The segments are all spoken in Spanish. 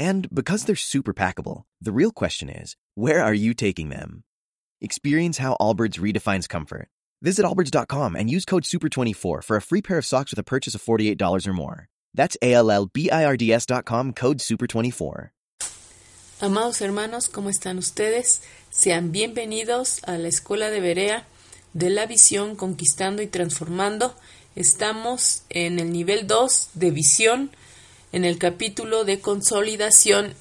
And because they're super packable, the real question is where are you taking them? Experience how Allbirds redefines comfort. Visit allbirds.com and use code SUPER24 for a free pair of socks with a purchase of $48 or more. That's A-L-L-B-I-R-D-S dot com, code SUPER24. Amados hermanos, ¿cómo están ustedes? Sean bienvenidos a la Escuela de Berea de la Visión Conquistando y Transformando. Estamos en el nivel 2 de visión, en el capítulo de consolidación,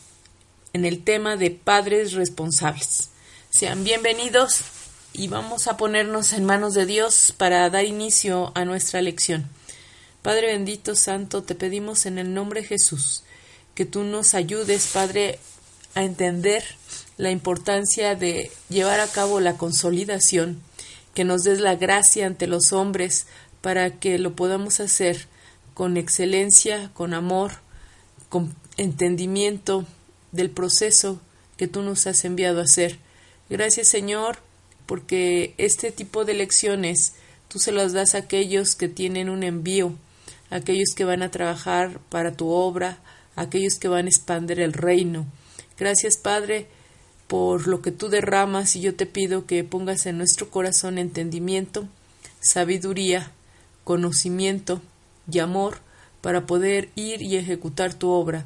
en el tema de padres responsables. Sean bienvenidos y vamos a ponernos en manos de Dios para dar inicio a nuestra lección. Padre bendito, santo, te pedimos en el nombre de Jesús que tú nos ayudes, Padre, a entender la importancia de llevar a cabo la consolidación, que nos des la gracia ante los hombres para que lo podamos hacer con excelencia, con amor, con entendimiento del proceso que tú nos has enviado a hacer. Gracias Señor, porque este tipo de lecciones tú se las das a aquellos que tienen un envío, a aquellos que van a trabajar para tu obra, a aquellos que van a expandir el reino. Gracias, Padre, por lo que tú derramas y yo te pido que pongas en nuestro corazón entendimiento, sabiduría, conocimiento y amor para poder ir y ejecutar tu obra.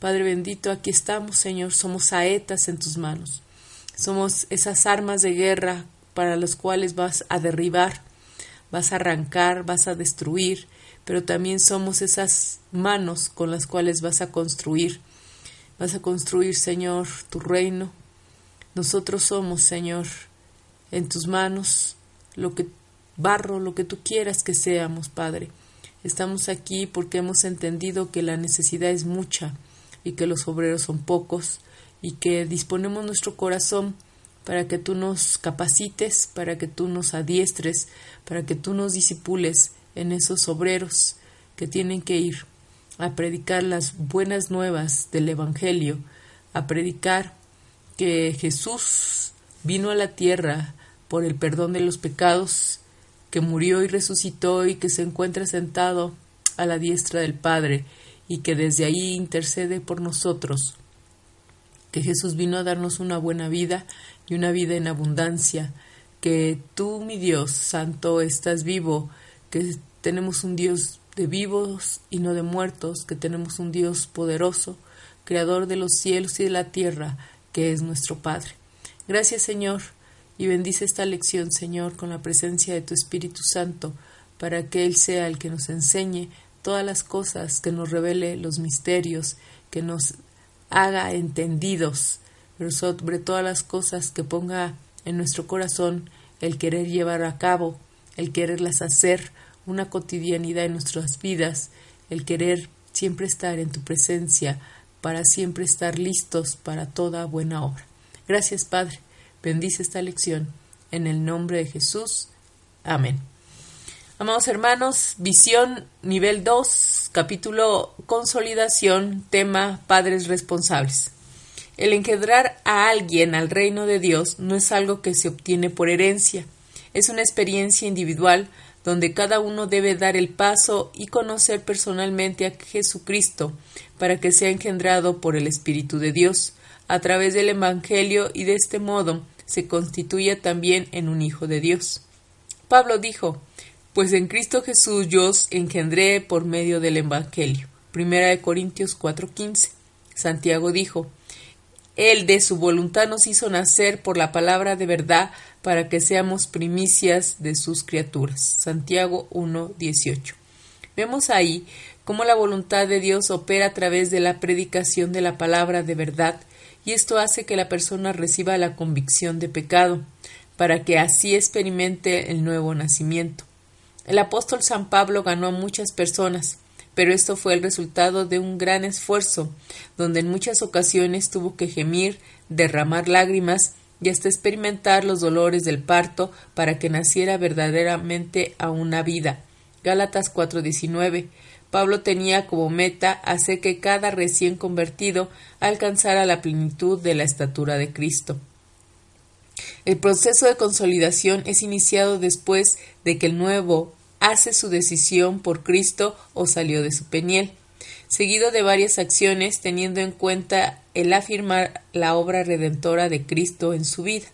Padre bendito, aquí estamos, Señor, somos saetas en tus manos. Somos esas armas de guerra para las cuales vas a derribar, vas a arrancar, vas a destruir, pero también somos esas manos con las cuales vas a construir Vas a construir, Señor, tu reino. Nosotros somos, Señor, en tus manos, lo que barro, lo que tú quieras que seamos, Padre. Estamos aquí porque hemos entendido que la necesidad es mucha y que los obreros son pocos y que disponemos nuestro corazón para que tú nos capacites, para que tú nos adiestres, para que tú nos disipules en esos obreros que tienen que ir a predicar las buenas nuevas del Evangelio, a predicar que Jesús vino a la tierra por el perdón de los pecados, que murió y resucitó y que se encuentra sentado a la diestra del Padre y que desde ahí intercede por nosotros, que Jesús vino a darnos una buena vida y una vida en abundancia, que tú, mi Dios Santo, estás vivo, que tenemos un Dios de vivos y no de muertos, que tenemos un Dios poderoso, creador de los cielos y de la tierra, que es nuestro Padre. Gracias, Señor, y bendice esta lección, Señor, con la presencia de tu Espíritu Santo, para que Él sea el que nos enseñe todas las cosas, que nos revele los misterios, que nos haga entendidos, pero sobre todas las cosas que ponga en nuestro corazón el querer llevar a cabo, el quererlas hacer, una cotidianidad en nuestras vidas, el querer siempre estar en tu presencia, para siempre estar listos para toda buena obra. Gracias, Padre. Bendice esta lección. En el nombre de Jesús. Amén. Amados hermanos, visión nivel 2, capítulo consolidación, tema padres responsables. El engendrar a alguien al reino de Dios no es algo que se obtiene por herencia, es una experiencia individual donde cada uno debe dar el paso y conocer personalmente a Jesucristo para que sea engendrado por el Espíritu de Dios a través del Evangelio y de este modo se constituya también en un Hijo de Dios. Pablo dijo, pues en Cristo Jesús yo os engendré por medio del Evangelio. Primera de Corintios 4:15. Santiago dijo, Él de su voluntad nos hizo nacer por la palabra de verdad para que seamos primicias de sus criaturas. Santiago 1.18. Vemos ahí cómo la voluntad de Dios opera a través de la predicación de la palabra de verdad, y esto hace que la persona reciba la convicción de pecado, para que así experimente el nuevo nacimiento. El apóstol San Pablo ganó a muchas personas, pero esto fue el resultado de un gran esfuerzo, donde en muchas ocasiones tuvo que gemir, derramar lágrimas y hasta experimentar los dolores del parto para que naciera verdaderamente a una vida. Gálatas 4:19. Pablo tenía como meta hacer que cada recién convertido alcanzara la plenitud de la estatura de Cristo. El proceso de consolidación es iniciado después de que el nuevo hace su decisión por Cristo o salió de su peniel, seguido de varias acciones teniendo en cuenta el afirmar la obra redentora de Cristo en su vida.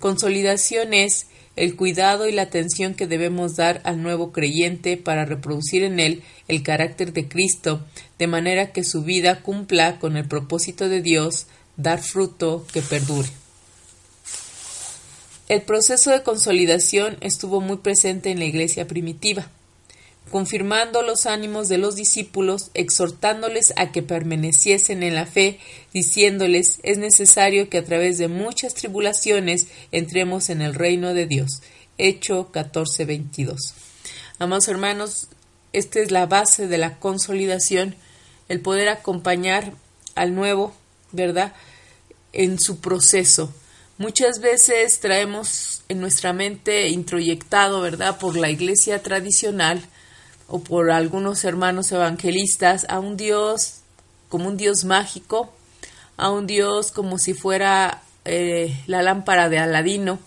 Consolidación es el cuidado y la atención que debemos dar al nuevo creyente para reproducir en él el carácter de Cristo, de manera que su vida cumpla con el propósito de Dios, dar fruto que perdure. El proceso de consolidación estuvo muy presente en la iglesia primitiva, confirmando los ánimos de los discípulos, exhortándoles a que permaneciesen en la fe, diciéndoles es necesario que a través de muchas tribulaciones entremos en el reino de Dios. Hecho 14:22. Amados hermanos, esta es la base de la consolidación, el poder acompañar al nuevo, ¿verdad? En su proceso Muchas veces traemos en nuestra mente introyectado, ¿verdad?, por la iglesia tradicional o por algunos hermanos evangelistas a un Dios como un Dios mágico, a un Dios como si fuera eh, la lámpara de Aladino,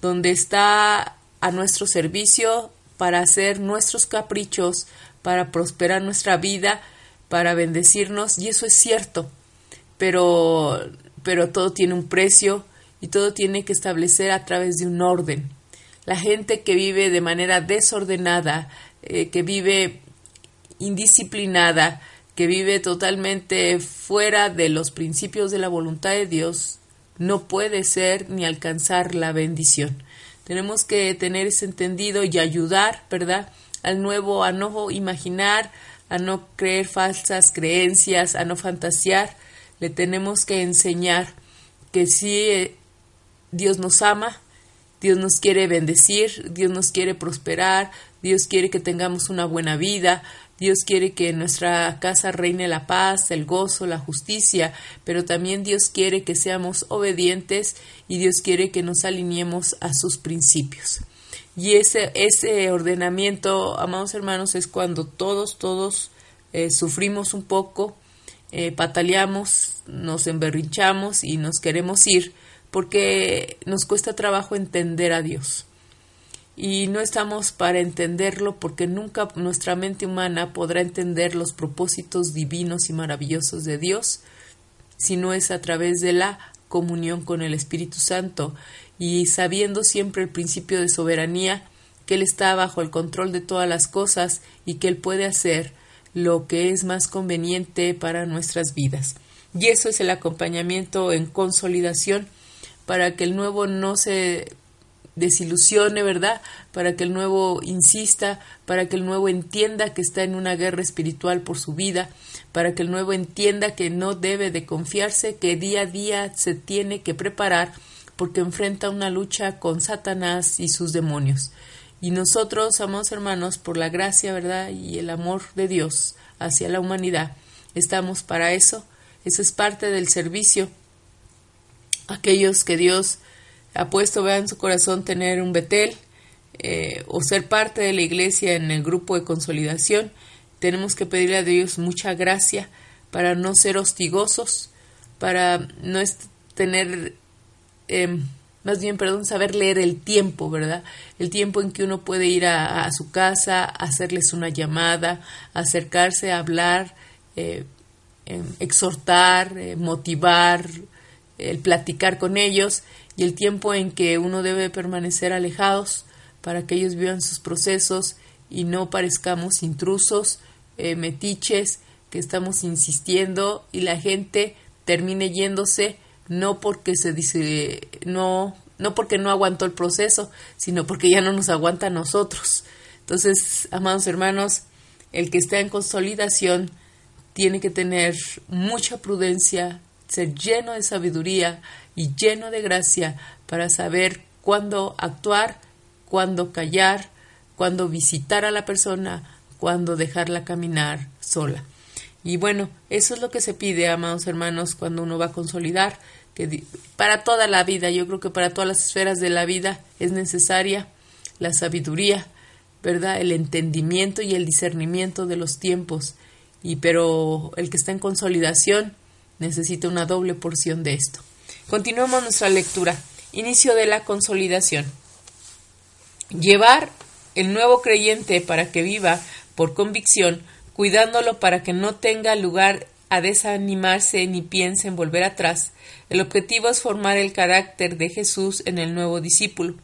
donde está a nuestro servicio para hacer nuestros caprichos, para prosperar nuestra vida, para bendecirnos, y eso es cierto, pero, pero todo tiene un precio, y todo tiene que establecer a través de un orden. La gente que vive de manera desordenada, eh, que vive indisciplinada, que vive totalmente fuera de los principios de la voluntad de Dios, no puede ser ni alcanzar la bendición. Tenemos que tener ese entendido y ayudar, ¿verdad? Al nuevo a no imaginar, a no creer falsas creencias, a no fantasear. Le tenemos que enseñar que sí eh, Dios nos ama, Dios nos quiere bendecir, Dios nos quiere prosperar, Dios quiere que tengamos una buena vida, Dios quiere que en nuestra casa reine la paz, el gozo, la justicia, pero también Dios quiere que seamos obedientes y Dios quiere que nos alineemos a sus principios. Y ese, ese ordenamiento, amados hermanos, es cuando todos, todos eh, sufrimos un poco, eh, pataleamos, nos emberrinchamos y nos queremos ir, porque nos cuesta trabajo entender a Dios. Y no estamos para entenderlo porque nunca nuestra mente humana podrá entender los propósitos divinos y maravillosos de Dios si no es a través de la comunión con el Espíritu Santo y sabiendo siempre el principio de soberanía, que Él está bajo el control de todas las cosas y que Él puede hacer lo que es más conveniente para nuestras vidas. Y eso es el acompañamiento en consolidación para que el nuevo no se desilusione, ¿verdad? Para que el nuevo insista, para que el nuevo entienda que está en una guerra espiritual por su vida, para que el nuevo entienda que no debe de confiarse, que día a día se tiene que preparar porque enfrenta una lucha con Satanás y sus demonios. Y nosotros, amados hermanos, por la gracia, ¿verdad? Y el amor de Dios hacia la humanidad, estamos para eso. Eso es parte del servicio aquellos que Dios ha puesto en su corazón tener un Betel eh, o ser parte de la iglesia en el grupo de consolidación, tenemos que pedirle a Dios mucha gracia para no ser hostigosos, para no tener, em, más bien, perdón, saber leer el tiempo, ¿verdad? El tiempo en que uno puede ir a, su casa, hacerles una llamada, acercarse hablar, eh, em, exhortar, eh, motivar, el platicar con ellos y el tiempo en que uno debe permanecer alejados para que ellos vivan sus procesos y no parezcamos intrusos, eh, metiches, que estamos insistiendo y la gente termine yéndose no porque se dice no no porque no aguantó el proceso, sino porque ya no nos aguanta a nosotros. Entonces, amados hermanos, el que está en consolidación tiene que tener mucha prudencia, ser lleno de sabiduría y lleno de gracia para saber cuándo actuar, cuándo callar, cuándo visitar a la persona, cuándo dejarla caminar sola. Y bueno, eso es lo que se pide, amados hermanos, cuando uno va a consolidar, que para toda la vida, yo creo que para todas las esferas de la vida es necesaria la sabiduría, ¿verdad? El entendimiento y el discernimiento de los tiempos. Y pero el que está en consolidación necesita una doble porción de esto. Continuamos nuestra lectura. Inicio de la consolidación. Llevar el nuevo creyente para que viva por convicción cuidándolo para que no tenga lugar a desanimarse ni piense en volver atrás. El objetivo es formar el carácter de Jesús en el nuevo discípulo,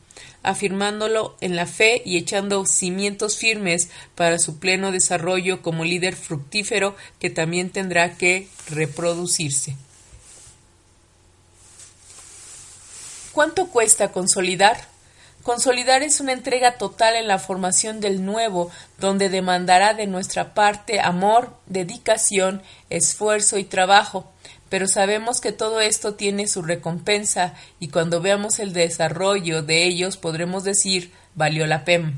afirmándolo en la fe y echando cimientos firmes para su pleno desarrollo como líder fructífero que también tendrá que reproducirse. ¿Cuánto cuesta consolidar? Consolidar es una entrega total en la formación del nuevo, donde demandará de nuestra parte amor, dedicación, esfuerzo y trabajo. Pero sabemos que todo esto tiene su recompensa y cuando veamos el desarrollo de ellos podremos decir valió la pena.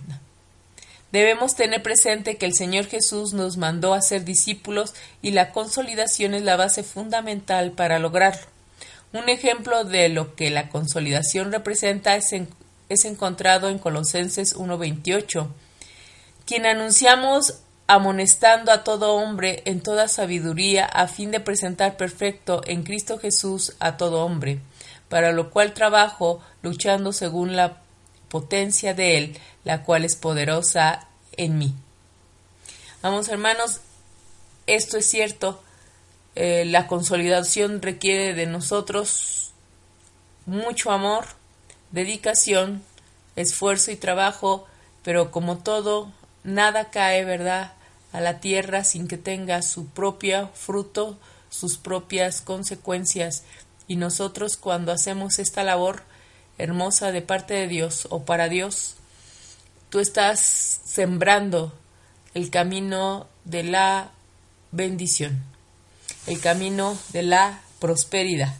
Debemos tener presente que el Señor Jesús nos mandó a ser discípulos y la consolidación es la base fundamental para lograrlo. Un ejemplo de lo que la consolidación representa es es encontrado en Colosenses 1.28, quien anunciamos amonestando a todo hombre en toda sabiduría a fin de presentar perfecto en Cristo Jesús a todo hombre, para lo cual trabajo luchando según la potencia de Él, la cual es poderosa en mí. Vamos hermanos, esto es cierto, eh, la consolidación requiere de nosotros mucho amor, dedicación, esfuerzo y trabajo, pero como todo, nada cae, ¿verdad?, a la tierra sin que tenga su propio fruto, sus propias consecuencias. Y nosotros cuando hacemos esta labor hermosa de parte de Dios o para Dios, tú estás sembrando el camino de la bendición, el camino de la prosperidad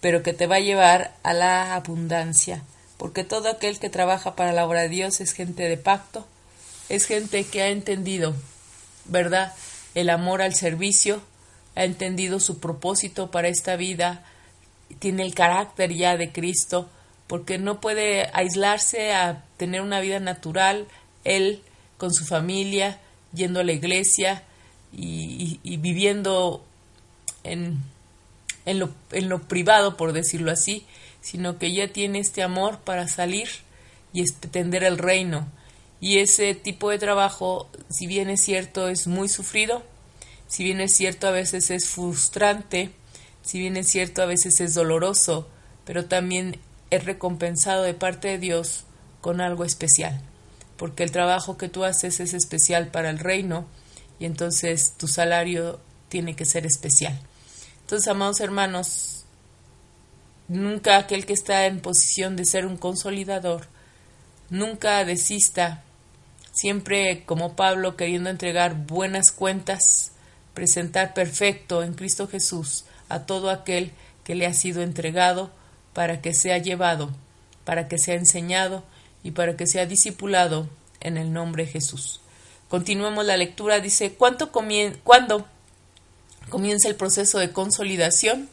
pero que te va a llevar a la abundancia, porque todo aquel que trabaja para la obra de Dios es gente de pacto, es gente que ha entendido, ¿verdad?, el amor al servicio, ha entendido su propósito para esta vida, tiene el carácter ya de Cristo, porque no puede aislarse a tener una vida natural, él con su familia, yendo a la iglesia y, viviendo en en lo, en lo privado, por decirlo así, sino que ya tiene este amor para salir y extender el reino. Y ese tipo de trabajo, si bien es cierto, es muy sufrido, si bien es cierto, a veces es frustrante, si bien es cierto, a veces es doloroso, pero también es recompensado de parte de Dios con algo especial, porque el trabajo que tú haces es especial para el reino y entonces tu salario tiene que ser especial. Entonces, amados hermanos, nunca aquel que está en posición de ser un consolidador, nunca desista, siempre como Pablo queriendo entregar buenas cuentas, presentar perfecto en Cristo Jesús a todo aquel que le ha sido entregado para que sea llevado, para que sea enseñado y para que sea discipulado en el nombre de Jesús. Continuemos la lectura, dice, ¿cuánto ¿cuándo comienza el proceso de consolidación.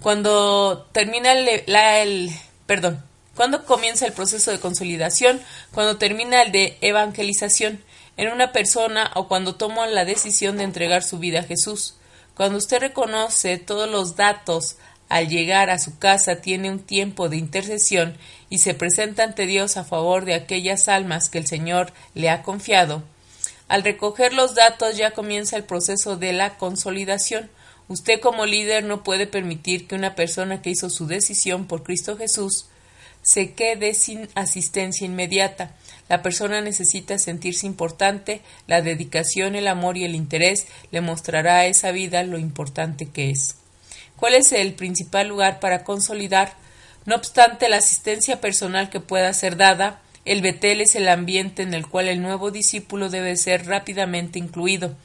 Cuando termina el perdón, cuando comienza el proceso de consolidación, cuando termina el de evangelización en una persona o cuando toma la decisión de entregar su vida a Jesús. Cuando usted reconoce todos los datos al llegar a su casa, tiene un tiempo de intercesión y se presenta ante Dios a favor de aquellas almas que el Señor le ha confiado, al recoger los datos ya comienza el proceso de la consolidación. Usted como líder no puede permitir que una persona que hizo su decisión por Cristo Jesús se quede sin asistencia inmediata. La persona necesita sentirse importante, la dedicación, el amor y el interés le mostrará a esa vida lo importante que es. ¿Cuál es el principal lugar para consolidar? No obstante, la asistencia personal que pueda ser dada el Betel es el ambiente en el cual el nuevo discípulo debe ser rápidamente incluido.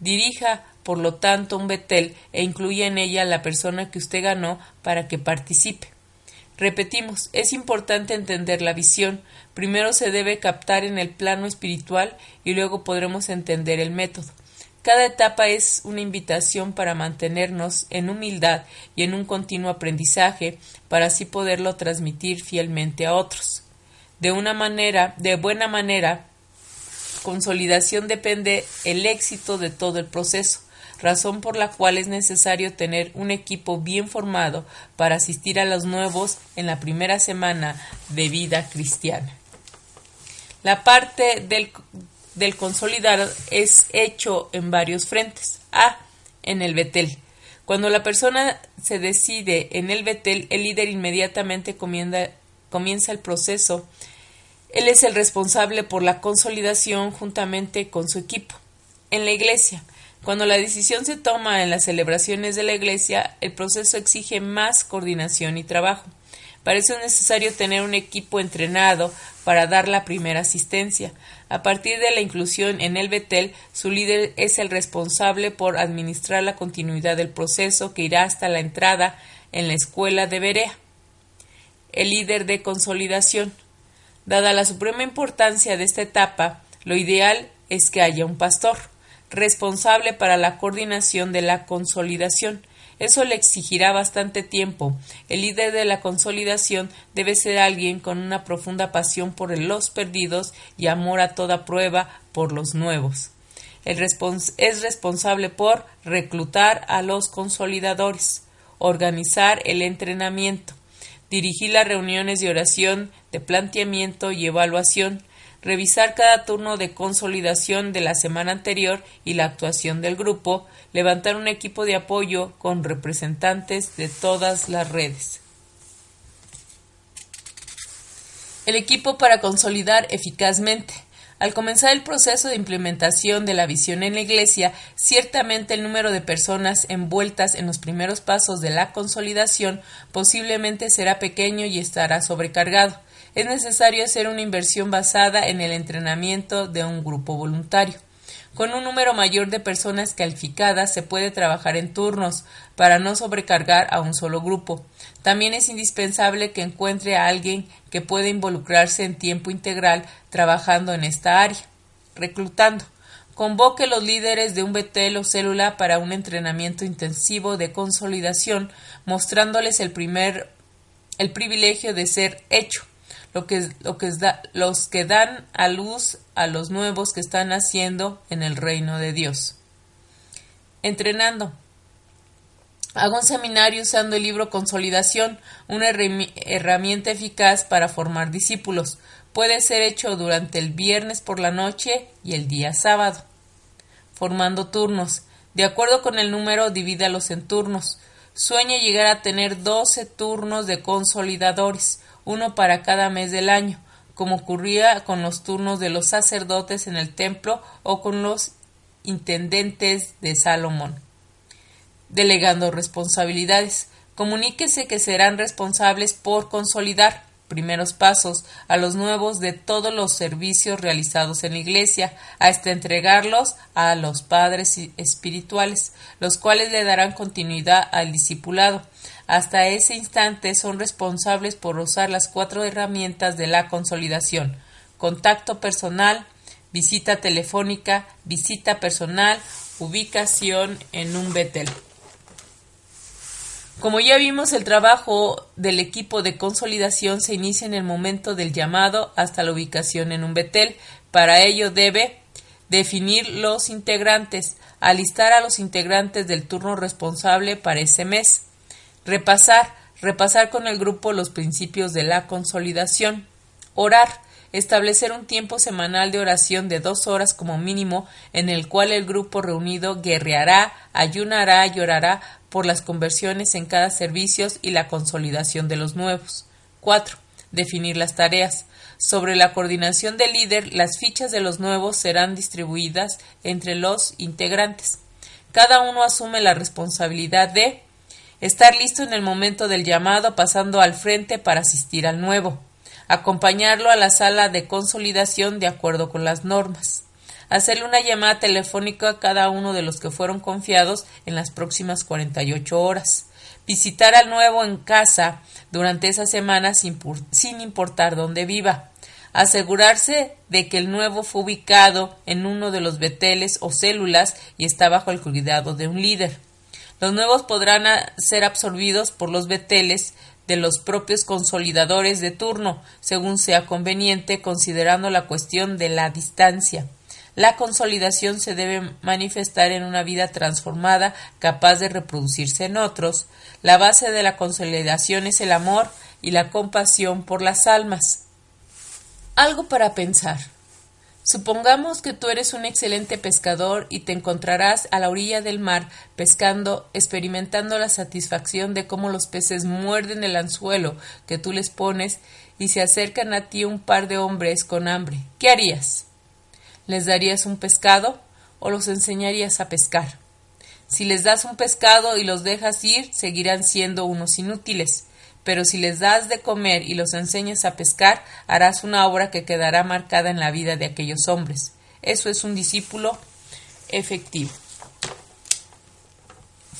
Dirija, por lo tanto, un Betel e incluya en ella a la persona que usted ganó para que participe. Repetimos, es importante entender la visión. Primero se debe captar en el plano espiritual y luego podremos entender el método. Cada etapa es una invitación para mantenernos en humildad y en un continuo aprendizaje para así poderlo transmitir fielmente a otros. De una manera, de buena manera, consolidación depende el éxito de todo el proceso razón por la cual es necesario tener un equipo bien formado para asistir a los nuevos en la primera semana de vida cristiana. La parte del, del consolidar es hecho en varios frentes. A. En el Betel. Cuando la persona se decide en el Betel, el líder inmediatamente comienza el proceso. Él es el responsable por la consolidación juntamente con su equipo. En la iglesia, cuando la decisión se toma en las celebraciones de la Iglesia, el proceso exige más coordinación y trabajo. Parece necesario tener un equipo entrenado para dar la primera asistencia. A partir de la inclusión en el Betel, su líder es el responsable por administrar la continuidad del proceso que irá hasta la entrada en la escuela de Berea. El líder de consolidación. Dada la suprema importancia de esta etapa, lo ideal es que haya un pastor responsable para la coordinación de la consolidación. Eso le exigirá bastante tiempo. El líder de la consolidación debe ser alguien con una profunda pasión por los perdidos y amor a toda prueba por los nuevos. es responsable por reclutar a los consolidadores, organizar el entrenamiento, dirigir las reuniones de oración, de planteamiento y evaluación, revisar cada turno de consolidación de la semana anterior y la actuación del grupo, levantar un equipo de apoyo con representantes de todas las redes. El equipo para consolidar eficazmente. Al comenzar el proceso de implementación de la visión en la Iglesia, ciertamente el número de personas envueltas en los primeros pasos de la consolidación posiblemente será pequeño y estará sobrecargado es necesario hacer una inversión basada en el entrenamiento de un grupo voluntario. Con un número mayor de personas calificadas se puede trabajar en turnos para no sobrecargar a un solo grupo. También es indispensable que encuentre a alguien que pueda involucrarse en tiempo integral trabajando en esta área. Reclutando. Convoque los líderes de un Betel o célula para un entrenamiento intensivo de consolidación, mostrándoles el primer el privilegio de ser hecho lo que, lo que los que dan a luz a los nuevos que están naciendo en el reino de Dios. Entrenando. Hago un seminario usando el libro Consolidación, una herramienta eficaz para formar discípulos. Puede ser hecho durante el viernes por la noche y el día sábado. Formando turnos. De acuerdo con el número, divídalos en turnos. Sueña llegar a tener 12 turnos de consolidadores uno para cada mes del año, como ocurría con los turnos de los sacerdotes en el templo o con los intendentes de Salomón. Delegando responsabilidades. Comuníquese que serán responsables por consolidar primeros pasos a los nuevos de todos los servicios realizados en la Iglesia, hasta entregarlos a los padres espirituales, los cuales le darán continuidad al discipulado. Hasta ese instante son responsables por usar las cuatro herramientas de la consolidación contacto personal, visita telefónica, visita personal, ubicación en un Betel. Como ya vimos, el trabajo del equipo de consolidación se inicia en el momento del llamado hasta la ubicación en un Betel. Para ello debe definir los integrantes, alistar a los integrantes del turno responsable para ese mes, Repasar, repasar con el grupo los principios de la consolidación. Orar, establecer un tiempo semanal de oración de dos horas como mínimo en el cual el grupo reunido guerreará, ayunará y orará por las conversiones en cada servicio y la consolidación de los nuevos. 4. Definir las tareas. Sobre la coordinación del líder, las fichas de los nuevos serán distribuidas entre los integrantes. Cada uno asume la responsabilidad de estar listo en el momento del llamado pasando al frente para asistir al nuevo, acompañarlo a la sala de consolidación de acuerdo con las normas, hacerle una llamada telefónica a cada uno de los que fueron confiados en las próximas 48 horas, visitar al nuevo en casa durante esa semana sin, importar dónde viva, asegurarse de que el nuevo fue ubicado en uno de los beteles o células y está bajo el cuidado de un líder. Los nuevos podrán ser absorbidos por los beteles de los propios consolidadores de turno, según sea conveniente, considerando la cuestión de la distancia. La consolidación se debe manifestar en una vida transformada, capaz de reproducirse en otros. La base de la consolidación es el amor y la compasión por las almas. Algo para pensar. Supongamos que tú eres un excelente pescador y te encontrarás a la orilla del mar pescando, experimentando la satisfacción de cómo los peces muerden el anzuelo que tú les pones y se acercan a ti un par de hombres con hambre. ¿Qué harías? ¿Les darías un pescado o los enseñarías a pescar? Si les das un pescado y los dejas ir, seguirán siendo unos inútiles pero si les das de comer y los enseñas a pescar, harás una obra que quedará marcada en la vida de aquellos hombres. Eso es un discípulo efectivo.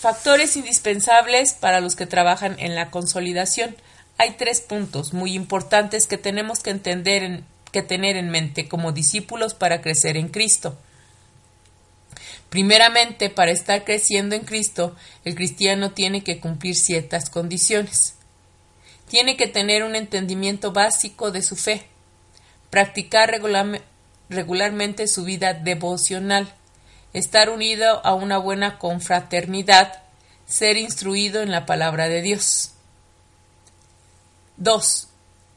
Factores indispensables para los que trabajan en la consolidación. Hay tres puntos muy importantes que tenemos que entender que tener en mente como discípulos para crecer en Cristo. Primeramente, para estar creciendo en Cristo, el cristiano tiene que cumplir ciertas condiciones tiene que tener un entendimiento básico de su fe, practicar regularmente su vida devocional, estar unido a una buena confraternidad, ser instruido en la palabra de Dios. 2.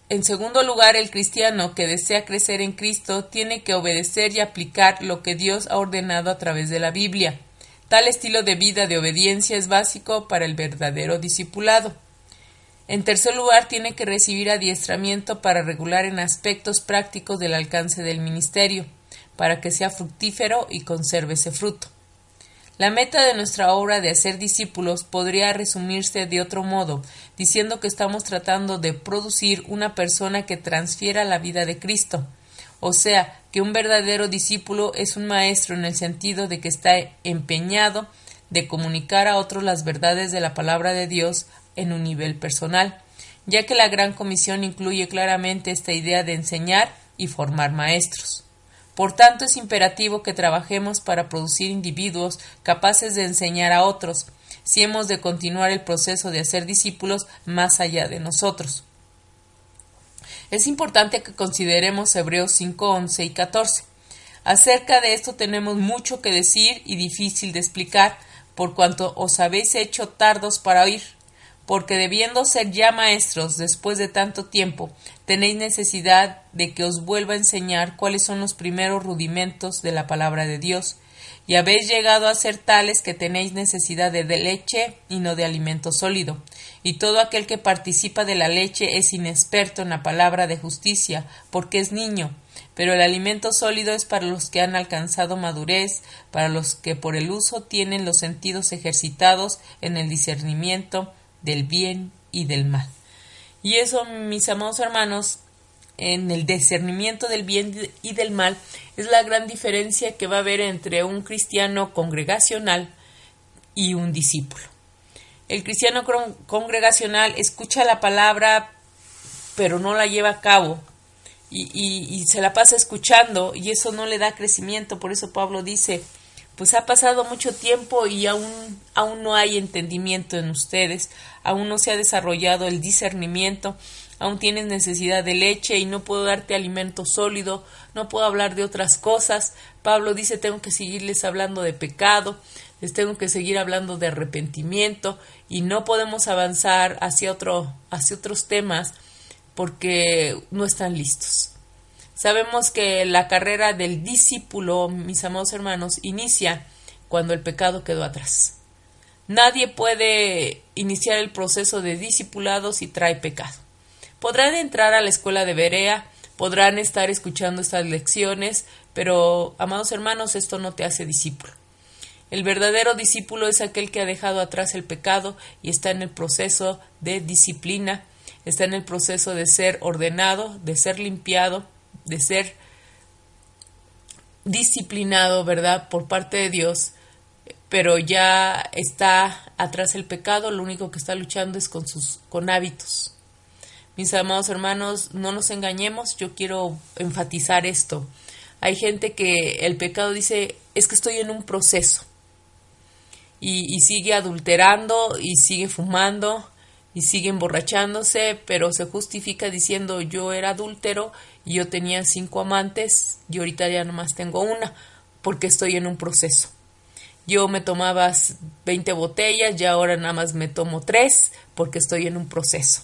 En segundo lugar, el cristiano que desea crecer en Cristo tiene que obedecer y aplicar lo que Dios ha ordenado a través de la Biblia. Tal estilo de vida de obediencia es básico para el verdadero discipulado. En tercer lugar, tiene que recibir adiestramiento para regular en aspectos prácticos del alcance del ministerio, para que sea fructífero y conserve ese fruto. La meta de nuestra obra de hacer discípulos podría resumirse de otro modo, diciendo que estamos tratando de producir una persona que transfiera la vida de Cristo. O sea, que un verdadero discípulo es un maestro en el sentido de que está empeñado de comunicar a otros las verdades de la palabra de Dios en un nivel personal, ya que la Gran Comisión incluye claramente esta idea de enseñar y formar maestros. Por tanto, es imperativo que trabajemos para producir individuos capaces de enseñar a otros, si hemos de continuar el proceso de hacer discípulos más allá de nosotros. Es importante que consideremos Hebreos 5, 11 y 14. Acerca de esto tenemos mucho que decir y difícil de explicar, por cuanto os habéis hecho tardos para oír porque debiendo ser ya maestros después de tanto tiempo, tenéis necesidad de que os vuelva a enseñar cuáles son los primeros rudimentos de la palabra de Dios, y habéis llegado a ser tales que tenéis necesidad de leche y no de alimento sólido. Y todo aquel que participa de la leche es inexperto en la palabra de justicia, porque es niño. Pero el alimento sólido es para los que han alcanzado madurez, para los que por el uso tienen los sentidos ejercitados en el discernimiento del bien y del mal. Y eso, mis amados hermanos, en el discernimiento del bien y del mal, es la gran diferencia que va a haber entre un cristiano congregacional y un discípulo. El cristiano congregacional escucha la palabra, pero no la lleva a cabo. Y, se la pasa escuchando y eso no le da crecimiento. Por eso Pablo dice, pues ha pasado mucho tiempo y aún, aún no hay entendimiento en ustedes, aún no se ha desarrollado el discernimiento, aún tienes necesidad de leche y no puedo darte alimento sólido, no puedo hablar de otras cosas. Pablo dice tengo que seguirles hablando de pecado, les tengo que seguir hablando de arrepentimiento. Y no podemos avanzar hacia otro, hacia otros temas porque no están listos. Sabemos que la carrera del discípulo, mis amados hermanos, inicia cuando el pecado quedó atrás. Nadie puede iniciar el proceso de discipulado si trae pecado. Podrán entrar a la escuela de Berea, podrán estar escuchando estas lecciones, pero, amados hermanos, esto no te hace discípulo. El verdadero discípulo es aquel que ha dejado atrás el pecado y está en el proceso de disciplina, está en el proceso de ser ordenado, de ser limpiado, de ser disciplinado, ¿verdad?, por parte de Dios pero ya está atrás el pecado, lo único que está luchando es con sus con hábitos. Mis amados hermanos, no nos engañemos, yo quiero enfatizar esto. Hay gente que el pecado dice, es que estoy en un proceso. Y, y sigue adulterando y sigue fumando y sigue emborrachándose, pero se justifica diciendo yo era adúltero y yo tenía cinco amantes y ahorita ya nomás tengo una porque estoy en un proceso. Yo me tomaba 20 botellas y ahora nada más me tomo tres porque estoy en un proceso.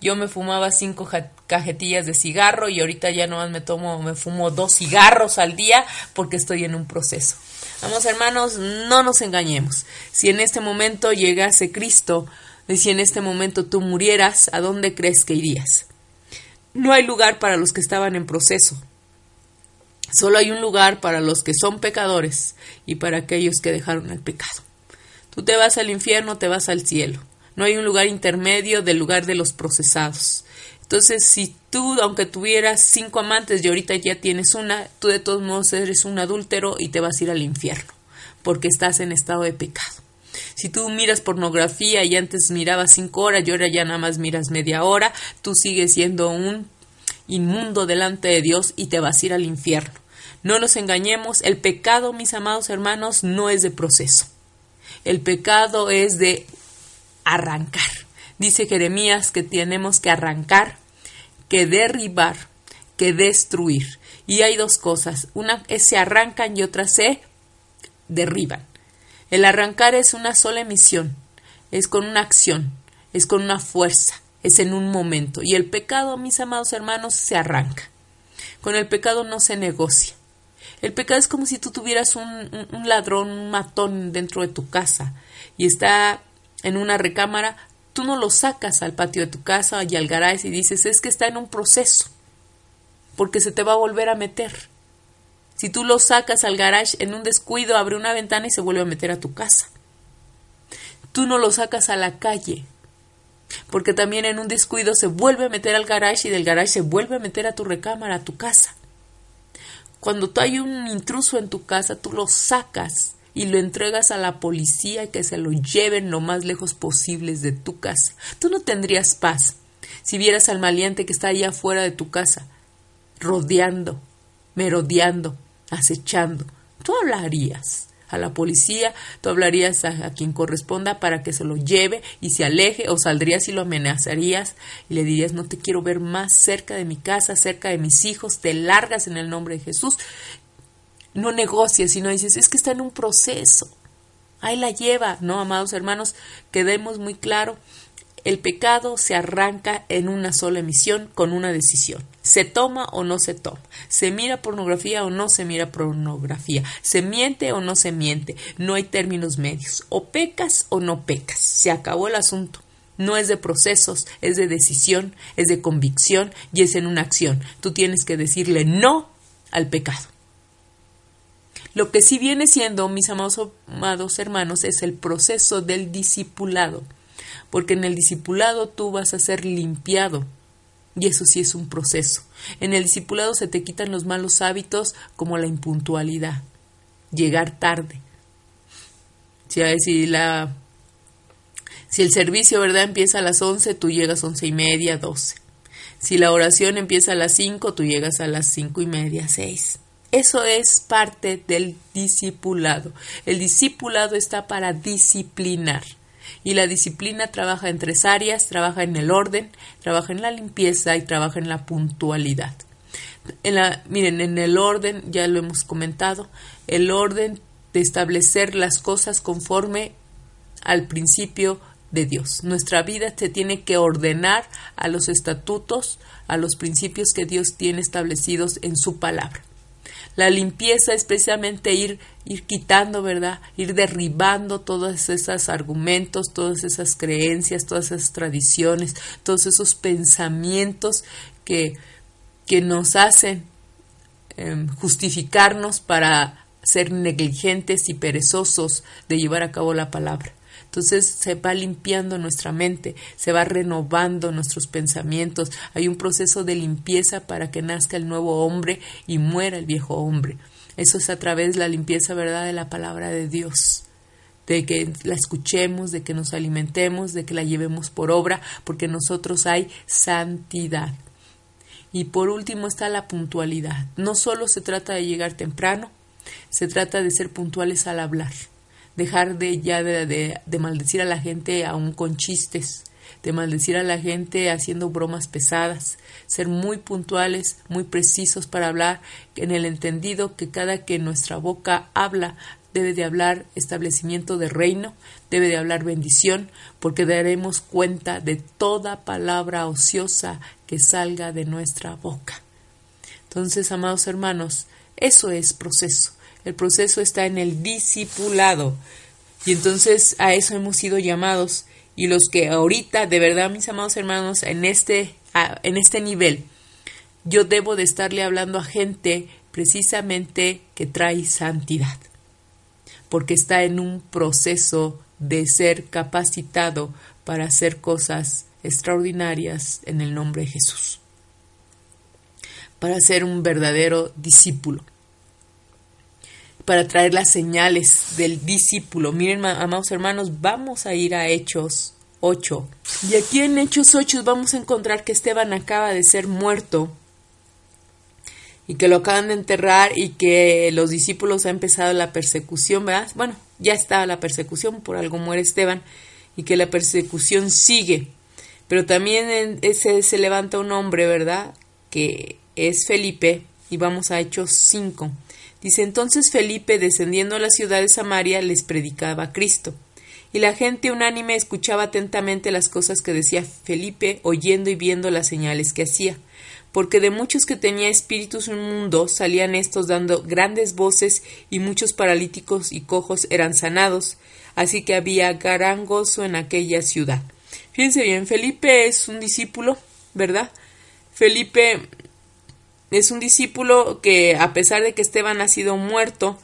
Yo me fumaba cinco cajetillas de cigarro y ahorita ya nomás me tomo, me fumo dos cigarros al día porque estoy en un proceso. Vamos hermanos, no nos engañemos. Si en este momento llegase Cristo, si en este momento tú murieras, ¿a dónde crees que irías? No hay lugar para los que estaban en proceso. Solo hay un lugar para los que son pecadores y para aquellos que dejaron el pecado. Tú te vas al infierno, te vas al cielo. No hay un lugar intermedio del lugar de los procesados. Entonces, si tú, aunque tuvieras cinco amantes y ahorita ya tienes una, tú de todos modos eres un adúltero y te vas a ir al infierno, porque estás en estado de pecado. Si tú miras pornografía y antes mirabas cinco horas y ahora ya nada más miras media hora, tú sigues siendo un inmundo delante de Dios y te vas a ir al infierno. No nos engañemos, el pecado, mis amados hermanos, no es de proceso. El pecado es de arrancar. Dice Jeremías que tenemos que arrancar, que derribar, que destruir. Y hay dos cosas, una es se arrancan y otra se derriban. El arrancar es una sola emisión, es con una acción, es con una fuerza, es en un momento. Y el pecado, mis amados hermanos, se arranca. Con el pecado no se negocia. El pecado es como si tú tuvieras un, ladrón, un matón dentro de tu casa y está en una recámara, tú no lo sacas al patio de tu casa y al garage y dices, es que está en un proceso, porque se te va a volver a meter. Si tú lo sacas al garage en un descuido, abre una ventana y se vuelve a meter a tu casa. Tú no lo sacas a la calle, porque también en un descuido se vuelve a meter al garage y del garage se vuelve a meter a tu recámara, a tu casa. Cuando tú hay un intruso en tu casa, tú lo sacas y lo entregas a la policía que se lo lleven lo más lejos posibles de tu casa. Tú no tendrías paz si vieras al maleante que está allá afuera de tu casa, rodeando, merodeando, acechando. Tú hablarías a la policía, tú hablarías a, quien corresponda para que se lo lleve y se aleje, o saldrías y lo amenazarías y le dirías no te quiero ver más cerca de mi casa, cerca de mis hijos, te largas en el nombre de Jesús. No negocias, sino dices, es que está en un proceso. Ahí la lleva, ¿no, amados hermanos? Quedemos muy claro el pecado se arranca en una sola emisión con una decisión. Se toma o no se toma. Se mira pornografía o no se mira pornografía. Se miente o no se miente. No hay términos medios. O pecas o no pecas. Se acabó el asunto. No es de procesos, es de decisión, es de convicción y es en una acción. Tú tienes que decirle no al pecado. Lo que sí viene siendo, mis amados, amados hermanos, es el proceso del discipulado porque en el discipulado tú vas a ser limpiado. Y eso sí es un proceso. En el discipulado se te quitan los malos hábitos como la impuntualidad, llegar tarde. Si, la, si el servicio ¿verdad? empieza a las 11, tú llegas once y media, 12. Si la oración empieza a las 5, tú llegas a las cinco y media, 6. Eso es parte del discipulado. El discipulado está para disciplinar. Y la disciplina trabaja en tres áreas, trabaja en el orden, trabaja en la limpieza y trabaja en la puntualidad. En la, miren, en el orden, ya lo hemos comentado, el orden de establecer las cosas conforme al principio de Dios. Nuestra vida se tiene que ordenar a los estatutos, a los principios que Dios tiene establecidos en su palabra. La limpieza es precisamente ir, ir quitando, ¿verdad? Ir derribando todos esos argumentos, todas esas creencias, todas esas tradiciones, todos esos pensamientos que, que nos hacen em, justificarnos para ser negligentes y perezosos de llevar a cabo la palabra. Entonces se va limpiando nuestra mente, se va renovando nuestros pensamientos. Hay un proceso de limpieza para que nazca el nuevo hombre y muera el viejo hombre. Eso es a través de la limpieza, ¿verdad?, de la palabra de Dios. de que la escuchemos, de que nos alimentemos, de que la llevemos por obra, porque nosotros hay santidad. Y por último está la puntualidad. No solo se trata de llegar temprano, se trata de ser puntuales al hablar, dejar de ya de, de maldecir a la gente aún con chistes, de maldecir a la gente haciendo bromas pesadas, ser muy puntuales, muy precisos para hablar, en el entendido que cada que nuestra boca habla debe de hablar establecimiento de reino, debe de hablar bendición, porque daremos cuenta de toda palabra ociosa que salga de nuestra boca. Entonces, amados hermanos, eso es proceso. El proceso está en el discipulado. Y entonces a eso hemos sido llamados. Y los que ahorita, de verdad, mis amados hermanos, en este, en este nivel, yo debo de estarle hablando a gente precisamente que trae santidad porque está en un proceso de ser capacitado para hacer cosas extraordinarias en el nombre de Jesús, para ser un verdadero discípulo, para traer las señales del discípulo. Miren, amados hermanos, vamos a ir a Hechos 8. Y aquí en Hechos 8 vamos a encontrar que Esteban acaba de ser muerto y que lo acaban de enterrar y que los discípulos ha empezado la persecución, ¿verdad? Bueno, ya está la persecución, por algo muere Esteban, y que la persecución sigue. Pero también ese se levanta un hombre, ¿verdad? Que es Felipe, y vamos a Hechos 5. Dice entonces Felipe, descendiendo a la ciudad de Samaria, les predicaba a Cristo. Y la gente unánime escuchaba atentamente las cosas que decía Felipe, oyendo y viendo las señales que hacía porque de muchos que tenía espíritus inmundos salían estos dando grandes voces y muchos paralíticos y cojos eran sanados, así que había gran gozo en aquella ciudad. Fíjense bien, Felipe es un discípulo, ¿verdad? Felipe es un discípulo que a pesar de que Esteban ha sido muerto,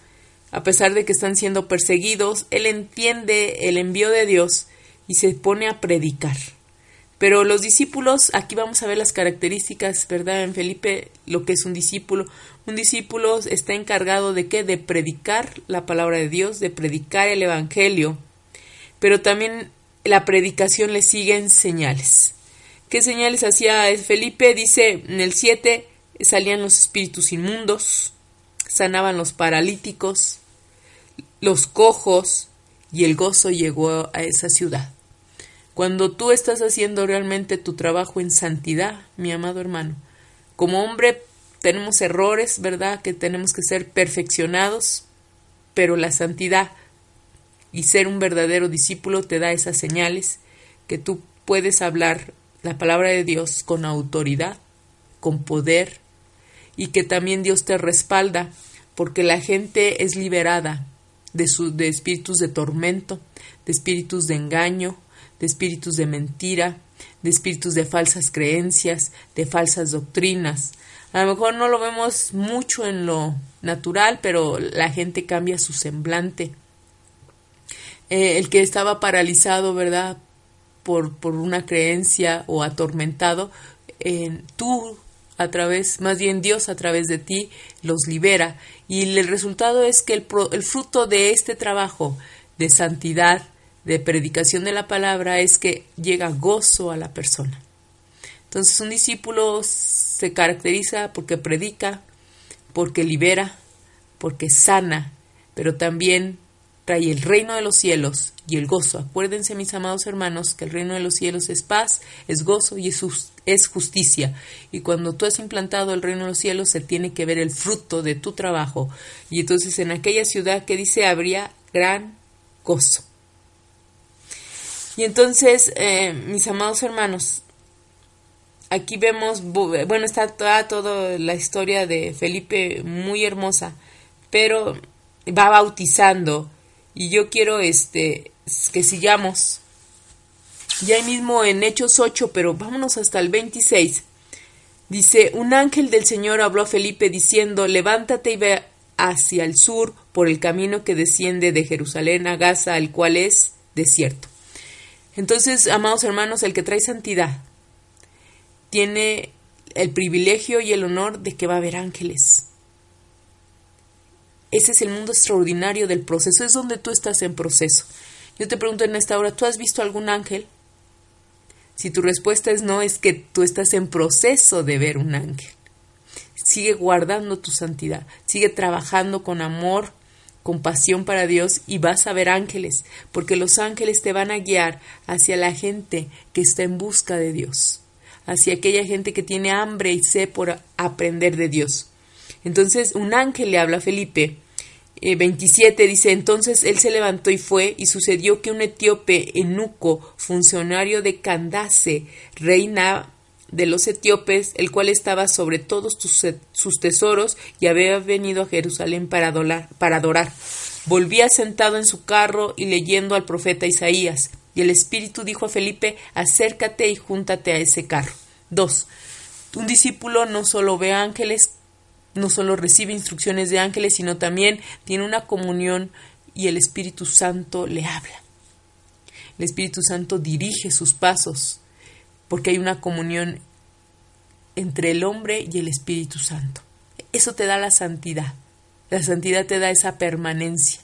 a pesar de que están siendo perseguidos, él entiende el envío de Dios y se pone a predicar. Pero los discípulos, aquí vamos a ver las características, ¿verdad? En Felipe, lo que es un discípulo. Un discípulo está encargado de qué? De predicar la palabra de Dios, de predicar el Evangelio. Pero también la predicación le siguen señales. ¿Qué señales hacía Felipe? Dice en el 7, salían los espíritus inmundos, sanaban los paralíticos, los cojos, y el gozo llegó a esa ciudad. Cuando tú estás haciendo realmente tu trabajo en santidad, mi amado hermano, como hombre tenemos errores, ¿verdad? Que tenemos que ser perfeccionados, pero la santidad y ser un verdadero discípulo te da esas señales que tú puedes hablar la palabra de Dios con autoridad, con poder, y que también Dios te respalda, porque la gente es liberada de, de espíritus de tormento, de espíritus de engaño, de espíritus de mentira, de espíritus de falsas creencias, de falsas doctrinas. A lo mejor no lo vemos mucho en lo natural, pero la gente cambia su semblante. Eh, el que estaba paralizado, ¿verdad? Por, por una creencia o atormentado, eh, tú a través, más bien Dios a través de ti, los libera. Y el resultado es que el, el fruto de este trabajo de santidad, de predicación de la palabra es que llega gozo a la persona. Entonces un discípulo se caracteriza porque predica, porque libera, porque sana, pero también trae el reino de los cielos y el gozo. Acuérdense, mis amados hermanos, que el reino de los cielos es paz, es gozo y es, justicia. Y cuando tú has implantado el reino de los cielos, se tiene que ver el fruto de tu trabajo. Y entonces en aquella ciudad que dice habría gran gozo. Y entonces, eh, mis amados hermanos, aquí vemos, bueno, está toda, toda la historia de Felipe muy hermosa, pero va bautizando y yo quiero este que sigamos ya mismo en Hechos 8, pero vámonos hasta el 26. Dice, un ángel del Señor habló a Felipe diciendo, levántate y ve hacia el sur por el camino que desciende de Jerusalén a Gaza, el cual es desierto. Entonces, amados hermanos, el que trae santidad tiene el privilegio y el honor de que va a haber ángeles. Ese es el mundo extraordinario del proceso, es donde tú estás en proceso. Yo te pregunto en esta hora, ¿tú has visto algún ángel? Si tu respuesta es no, es que tú estás en proceso de ver un ángel. Sigue guardando tu santidad, sigue trabajando con amor, con pasión para Dios y vas a ver ángeles, porque los ángeles te van a guiar hacia la gente que está en busca de Dios, hacia aquella gente que tiene hambre y sed por aprender de Dios. Entonces un ángel le habla a Felipe 27 eh, dice, entonces él se levantó y fue, y sucedió que un etíope enuco, funcionario de Candace, reina de los etíopes, el cual estaba sobre todos sus tesoros y había venido a Jerusalén para, adorar, para adorar. Volvía sentado en su carro y leyendo al profeta Isaías. Y el Espíritu dijo a Felipe, acércate y júntate a ese carro. 2. Un discípulo no solo ve ángeles, no solo recibe instrucciones de ángeles, sino también tiene una comunión y el Espíritu Santo le habla. El Espíritu Santo dirige sus pasos porque hay una comunión entre el hombre y el Espíritu Santo. Eso te da la santidad. La santidad te da esa permanencia,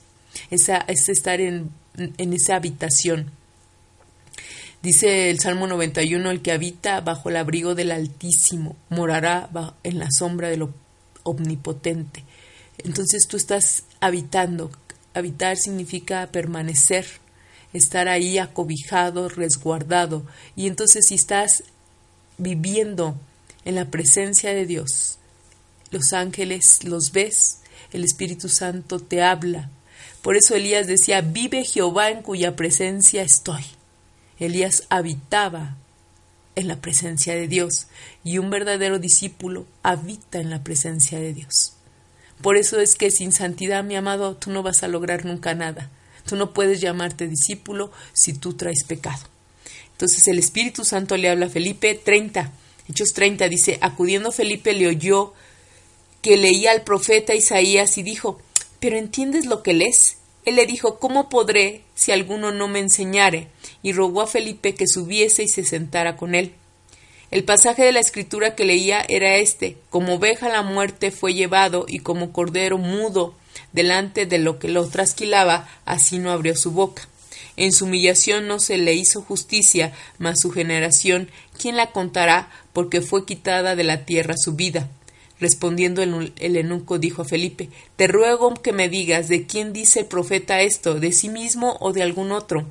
esa, es estar en, en esa habitación. Dice el Salmo 91, el que habita bajo el abrigo del Altísimo morará en la sombra de lo omnipotente. Entonces tú estás habitando. Habitar significa permanecer, estar ahí acobijado, resguardado. Y entonces si estás viviendo en la presencia de Dios, los ángeles los ves, el Espíritu Santo te habla. Por eso Elías decía, vive Jehová en cuya presencia estoy. Elías habitaba en la presencia de Dios y un verdadero discípulo habita en la presencia de Dios. Por eso es que sin santidad, mi amado, tú no vas a lograr nunca nada. Tú no puedes llamarte discípulo si tú traes pecado. Entonces el Espíritu Santo le habla a Felipe 30. Hechos 30 dice, acudiendo Felipe le oyó que leía al profeta Isaías y dijo, ¿pero entiendes lo que lees? Él le dijo, ¿cómo podré si alguno no me enseñare? Y rogó a Felipe que subiese y se sentara con él. El pasaje de la escritura que leía era este, como oveja la muerte fue llevado y como cordero mudo delante de lo que lo trasquilaba, así no abrió su boca. En su humillación no se le hizo justicia, mas su generación, ¿quién la contará? porque fue quitada de la tierra su vida. Respondiendo el, eunuco dijo a Felipe, Te ruego que me digas de quién dice el profeta esto, de sí mismo o de algún otro.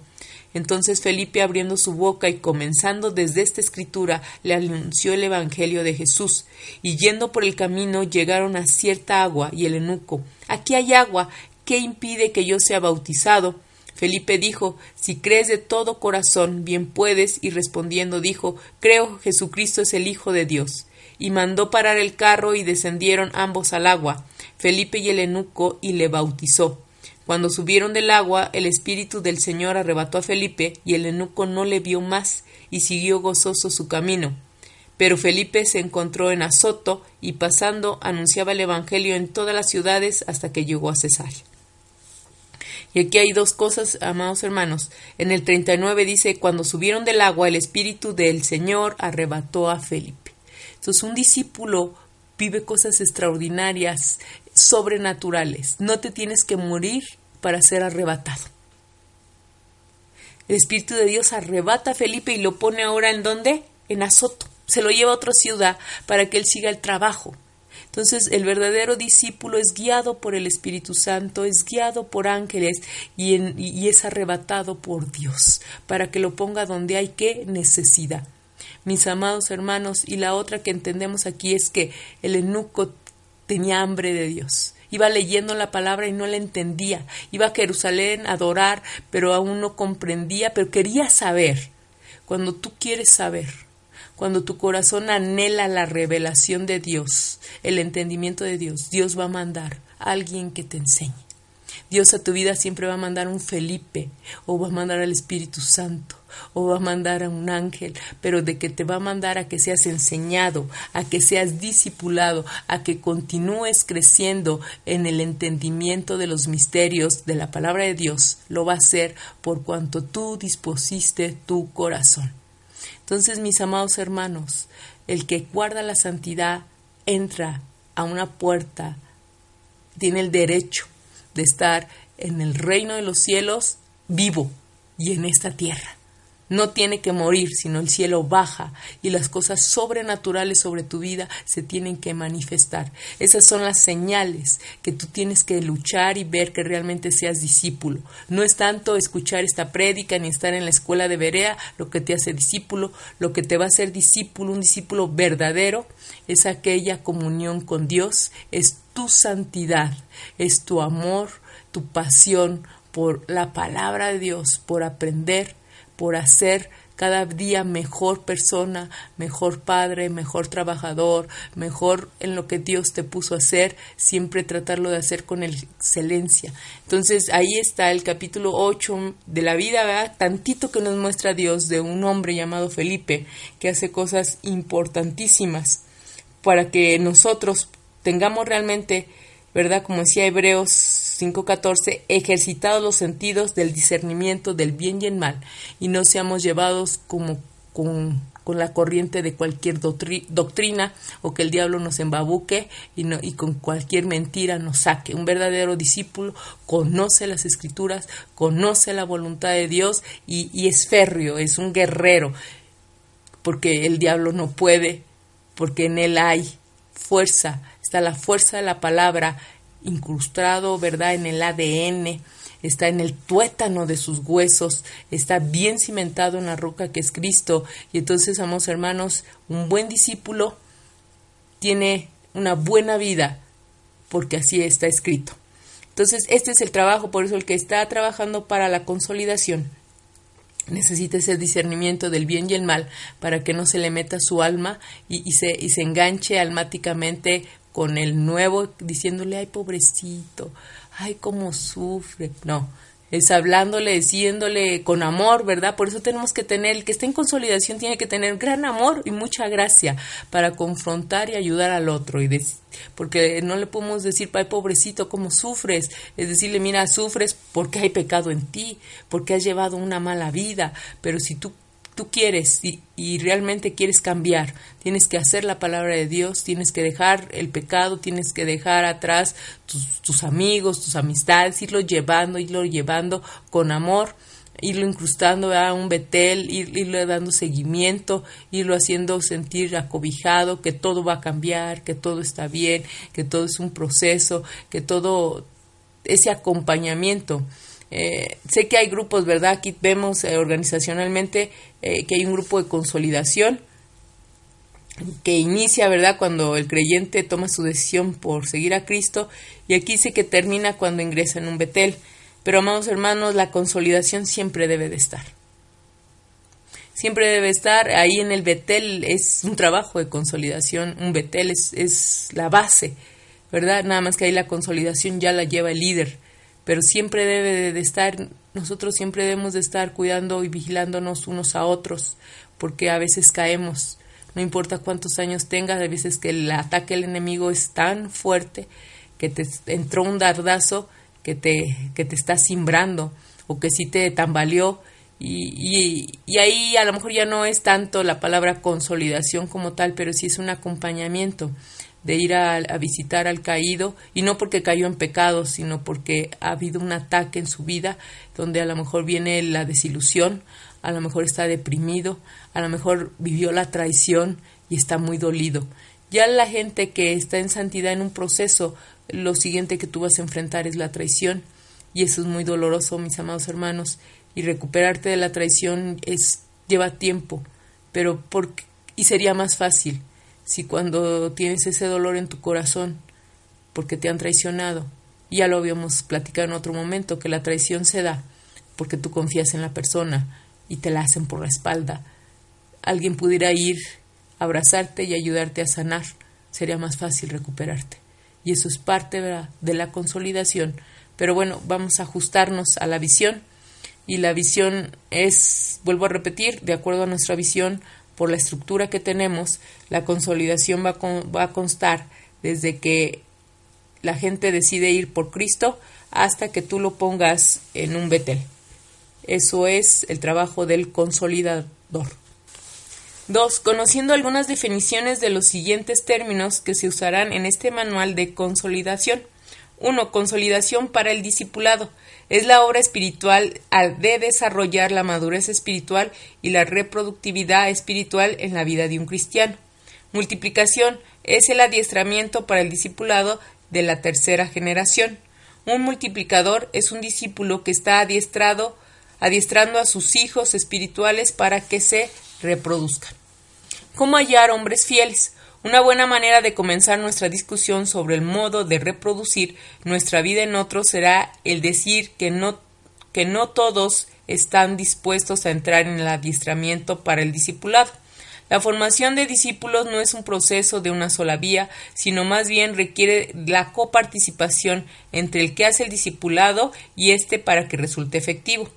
Entonces Felipe, abriendo su boca y comenzando desde esta escritura, le anunció el Evangelio de Jesús. Y yendo por el camino llegaron a cierta agua, y el eunuco, Aquí hay agua, ¿qué impide que yo sea bautizado? Felipe dijo, Si crees de todo corazón, bien puedes, y respondiendo dijo, Creo Jesucristo es el Hijo de Dios y mandó parar el carro y descendieron ambos al agua, Felipe y el eunuco, y le bautizó. Cuando subieron del agua, el Espíritu del Señor arrebató a Felipe, y el eunuco no le vio más, y siguió gozoso su camino. Pero Felipe se encontró en Azoto, y pasando anunciaba el Evangelio en todas las ciudades hasta que llegó a Cesarea. Y aquí hay dos cosas, amados hermanos. En el 39 dice, cuando subieron del agua, el Espíritu del Señor arrebató a Felipe. Entonces un discípulo vive cosas extraordinarias, sobrenaturales. No te tienes que morir para ser arrebatado. El Espíritu de Dios arrebata a Felipe y lo pone ahora en dónde? En Azoto. Se lo lleva a otra ciudad para que él siga el trabajo. Entonces el verdadero discípulo es guiado por el Espíritu Santo, es guiado por ángeles y, y es arrebatado por Dios para que lo ponga donde hay que necesidad mis amados hermanos, y la otra que entendemos aquí es que el eunuco tenía hambre de Dios. Iba leyendo la palabra y no la entendía. Iba a Jerusalén a adorar, pero aún no comprendía, pero quería saber. Cuando tú quieres saber, cuando tu corazón anhela la revelación de Dios, el entendimiento de Dios, Dios va a mandar a alguien que te enseñe. Dios a tu vida siempre va a mandar un Felipe o va a mandar al Espíritu Santo o va a mandar a un ángel, pero de que te va a mandar a que seas enseñado, a que seas discipulado, a que continúes creciendo en el entendimiento de los misterios de la palabra de Dios, lo va a hacer por cuanto tú dispusiste tu corazón. Entonces, mis amados hermanos, el que guarda la santidad entra a una puerta tiene el derecho de estar en el reino de los cielos vivo y en esta tierra. No tiene que morir, sino el cielo baja y las cosas sobrenaturales sobre tu vida se tienen que manifestar. Esas son las señales que tú tienes que luchar y ver que realmente seas discípulo. No es tanto escuchar esta prédica ni estar en la escuela de Berea lo que te hace discípulo, lo que te va a hacer discípulo, un discípulo verdadero, es aquella comunión con Dios, es tu santidad, es tu amor, tu pasión por la palabra de Dios, por aprender por hacer cada día mejor persona, mejor padre, mejor trabajador, mejor en lo que Dios te puso a hacer, siempre tratarlo de hacer con excelencia. Entonces ahí está el capítulo 8 de la vida, ¿verdad? tantito que nos muestra Dios de un hombre llamado Felipe que hace cosas importantísimas para que nosotros tengamos realmente, ¿verdad? Como decía Hebreos 5.14, ejercitados los sentidos del discernimiento del bien y el mal, y no seamos llevados como con, la corriente de cualquier doctrina o que el diablo nos embabuque y, no, y con cualquier mentira nos saque. Un verdadero discípulo conoce las escrituras, conoce la voluntad de Dios y, y es férreo, es un guerrero, porque el diablo no puede, porque en él hay fuerza, está la fuerza de la palabra incrustado, ¿verdad?, en el ADN, está en el tuétano de sus huesos, está bien cimentado en la roca que es Cristo. Y entonces, amados hermanos, un buen discípulo tiene una buena vida, porque así está escrito. Entonces, este es el trabajo, por eso el que está trabajando para la consolidación necesita ese discernimiento del bien y el mal para que no se le meta su alma y, se, y se enganche almáticamente con el nuevo diciéndole, ay pobrecito, ay cómo sufre. No, es hablándole, diciéndole con amor, ¿verdad? Por eso tenemos que tener, el que esté en consolidación tiene que tener gran amor y mucha gracia para confrontar y ayudar al otro. Y porque no le podemos decir, ay pobrecito, cómo sufres. Es decirle, mira, sufres porque hay pecado en ti, porque has llevado una mala vida. Pero si tú tú quieres y, realmente quieres cambiar, tienes que hacer la palabra de Dios, tienes que dejar el pecado, tienes que dejar atrás tus, amigos, tus amistades, irlo llevando, irlo llevando con amor irlo incrustando a un betel, irlo dando seguimiento, irlo haciendo sentir acobijado, que todo va a cambiar, que todo está bien, que todo es un proceso, que todo ese acompañamiento eh, sé que hay grupos, ¿verdad? Aquí vemos eh, organizacionalmente eh, que hay un grupo de consolidación que inicia, ¿verdad? Cuando el creyente toma su decisión por seguir a Cristo y aquí dice que termina cuando ingresa en un Betel. Pero, amados hermanos, la consolidación siempre debe de estar. Siempre debe estar ahí en el Betel, es un trabajo de consolidación, un Betel es, es la base, ¿verdad? Nada más que ahí la consolidación ya la lleva el líder pero siempre debe de estar, nosotros siempre debemos de estar cuidando y vigilándonos unos a otros, porque a veces caemos, no importa cuántos años tengas, a veces que el ataque del enemigo es tan fuerte que te entró un dardazo que te, que te está simbrando o que sí te tambaleó. Y, y, ahí a lo mejor ya no es tanto la palabra consolidación como tal, pero sí es un acompañamiento de ir a, visitar al caído y no porque cayó en pecado, sino porque ha habido un ataque en su vida donde a lo mejor viene la desilusión, a lo mejor está deprimido, a lo mejor vivió la traición y está muy dolido. Ya la gente que está en santidad en un proceso, lo siguiente que tú vas a enfrentar es la traición y eso es muy doloroso, mis amados hermanos, y recuperarte de la traición es lleva tiempo, pero porque y sería más fácil si cuando tienes ese dolor en tu corazón porque te han traicionado, ya lo habíamos platicado en otro momento, que la traición se da porque tú confías en la persona y te la hacen por la espalda, alguien pudiera ir, abrazarte y ayudarte a sanar, sería más fácil recuperarte. Y eso es parte de la consolidación. Pero bueno, vamos a ajustarnos a la visión. Y la visión es, vuelvo a repetir, de acuerdo a nuestra visión, por la estructura que tenemos, la consolidación va, va a constar desde que la gente decide ir por Cristo hasta que tú lo pongas en un Betel. Eso es el trabajo del consolidador. Dos, Conociendo algunas definiciones de los siguientes términos que se usarán en este manual de consolidación. 1. Consolidación para el discipulado. Es la obra espiritual al de desarrollar la madurez espiritual y la reproductividad espiritual en la vida de un cristiano. Multiplicación es el adiestramiento para el discipulado de la tercera generación. Un multiplicador es un discípulo que está adiestrado, adiestrando a sus hijos espirituales para que se reproduzcan. ¿Cómo hallar hombres fieles? Una buena manera de comenzar nuestra discusión sobre el modo de reproducir nuestra vida en otros será el decir que no, que no todos están dispuestos a entrar en el adiestramiento para el discipulado. La formación de discípulos no es un proceso de una sola vía, sino más bien requiere la coparticipación entre el que hace el discipulado y éste para que resulte efectivo.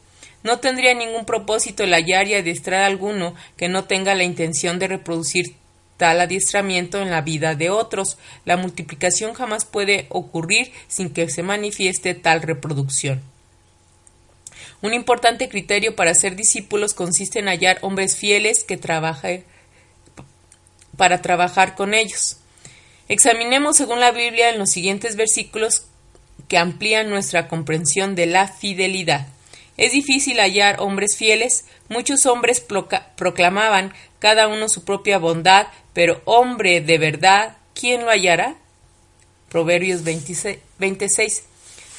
No tendría ningún propósito el hallar y adiestrar alguno que no tenga la intención de reproducir tal adiestramiento en la vida de otros. La multiplicación jamás puede ocurrir sin que se manifieste tal reproducción. Un importante criterio para ser discípulos consiste en hallar hombres fieles que trabajen para trabajar con ellos. Examinemos según la Biblia en los siguientes versículos que amplían nuestra comprensión de la fidelidad. Es difícil hallar hombres fieles. Muchos hombres proclamaban cada uno su propia bondad, pero hombre de verdad, ¿quién lo hallará? Proverbios 26.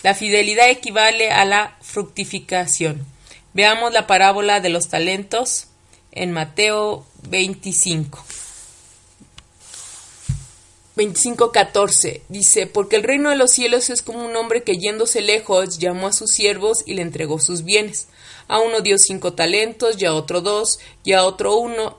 La fidelidad equivale a la fructificación. Veamos la parábola de los talentos en Mateo 25. 25.14 dice, porque el reino de los cielos es como un hombre que yéndose lejos llamó a sus siervos y le entregó sus bienes. A uno dio cinco talentos, y a otro dos, y a otro uno,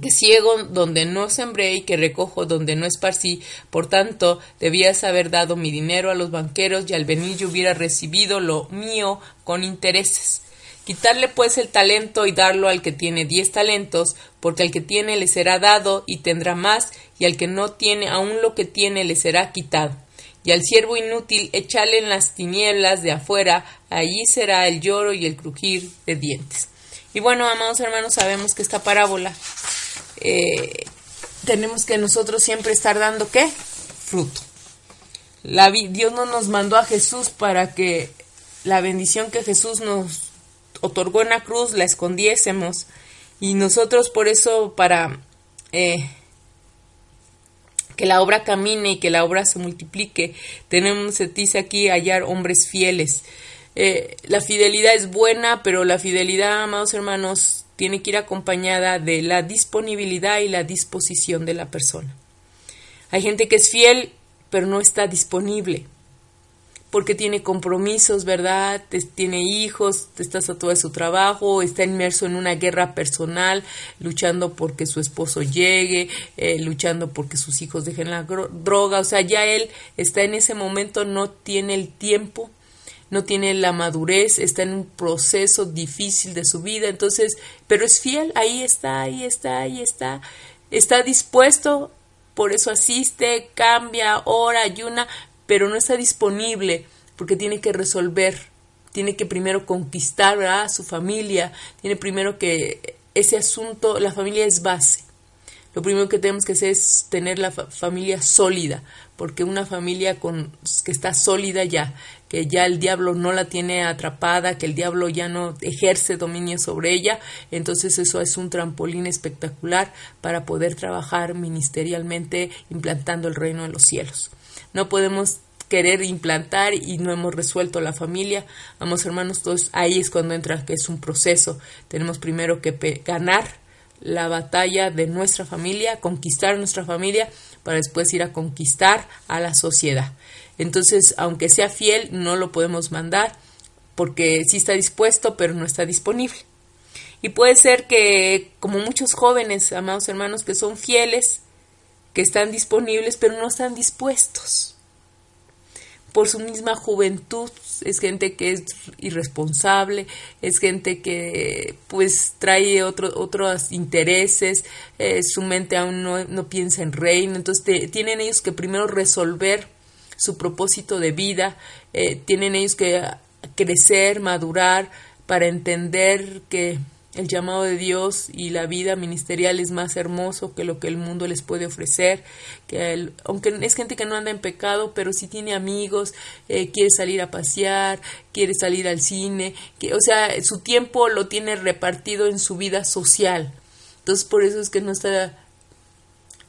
que ciego donde no sembré y que recojo donde no esparcí, por tanto debías haber dado mi dinero a los banqueros y al venir yo hubiera recibido lo mío con intereses. Quitarle pues el talento y darlo al que tiene diez talentos, porque al que tiene le será dado y tendrá más, y al que no tiene aún lo que tiene le será quitado y al siervo inútil échale en las tinieblas de afuera, allí será el lloro y el crujir de dientes. Y bueno, amados hermanos, sabemos que esta parábola eh, tenemos que nosotros siempre estar dando qué? Fruto. La, Dios no nos mandó a Jesús para que la bendición que Jesús nos otorgó en la cruz la escondiésemos y nosotros por eso para eh, que la obra camine y que la obra se multiplique. Tenemos, se dice aquí, hallar hombres fieles. Eh, la fidelidad es buena, pero la fidelidad, amados hermanos, tiene que ir acompañada de la disponibilidad y la disposición de la persona. Hay gente que es fiel, pero no está disponible porque tiene compromisos, ¿verdad? tiene hijos, está todo de su trabajo, está inmerso en una guerra personal, luchando porque su esposo llegue, eh, luchando porque sus hijos dejen la droga, o sea, ya él está en ese momento, no tiene el tiempo, no tiene la madurez, está en un proceso difícil de su vida, entonces, pero es fiel, ahí está, ahí está, ahí está, está dispuesto, por eso asiste, cambia, ora, ayuna, pero no está disponible porque tiene que resolver, tiene que primero conquistar a su familia, tiene primero que ese asunto, la familia es base. lo primero que tenemos que hacer es tener la familia sólida, porque una familia con, que está sólida ya, que ya el diablo no la tiene atrapada, que el diablo ya no ejerce dominio sobre ella, entonces eso es un trampolín espectacular para poder trabajar ministerialmente implantando el reino de los cielos. No podemos querer implantar y no hemos resuelto la familia. Vamos hermanos, todos ahí es cuando entra que es un proceso. Tenemos primero que ganar la batalla de nuestra familia, conquistar nuestra familia para después ir a conquistar a la sociedad. Entonces, aunque sea fiel, no lo podemos mandar porque sí está dispuesto, pero no está disponible. Y puede ser que, como muchos jóvenes, amados hermanos, que son fieles, que están disponibles, pero no están dispuestos por su misma juventud, es gente que es irresponsable, es gente que pues trae otro, otros intereses, eh, su mente aún no, piensa en reino, entonces tienen ellos que primero resolver su propósito de vida, eh, tienen ellos que crecer, madurar, para entender que el llamado de Dios y la vida ministerial es más hermoso que lo que el mundo les puede ofrecer, que aunque es gente que no anda en pecado, pero sí tiene amigos, eh, quiere salir a pasear, quiere salir al cine, que, o sea, su tiempo lo tiene repartido en su vida social. Entonces por eso es que no está,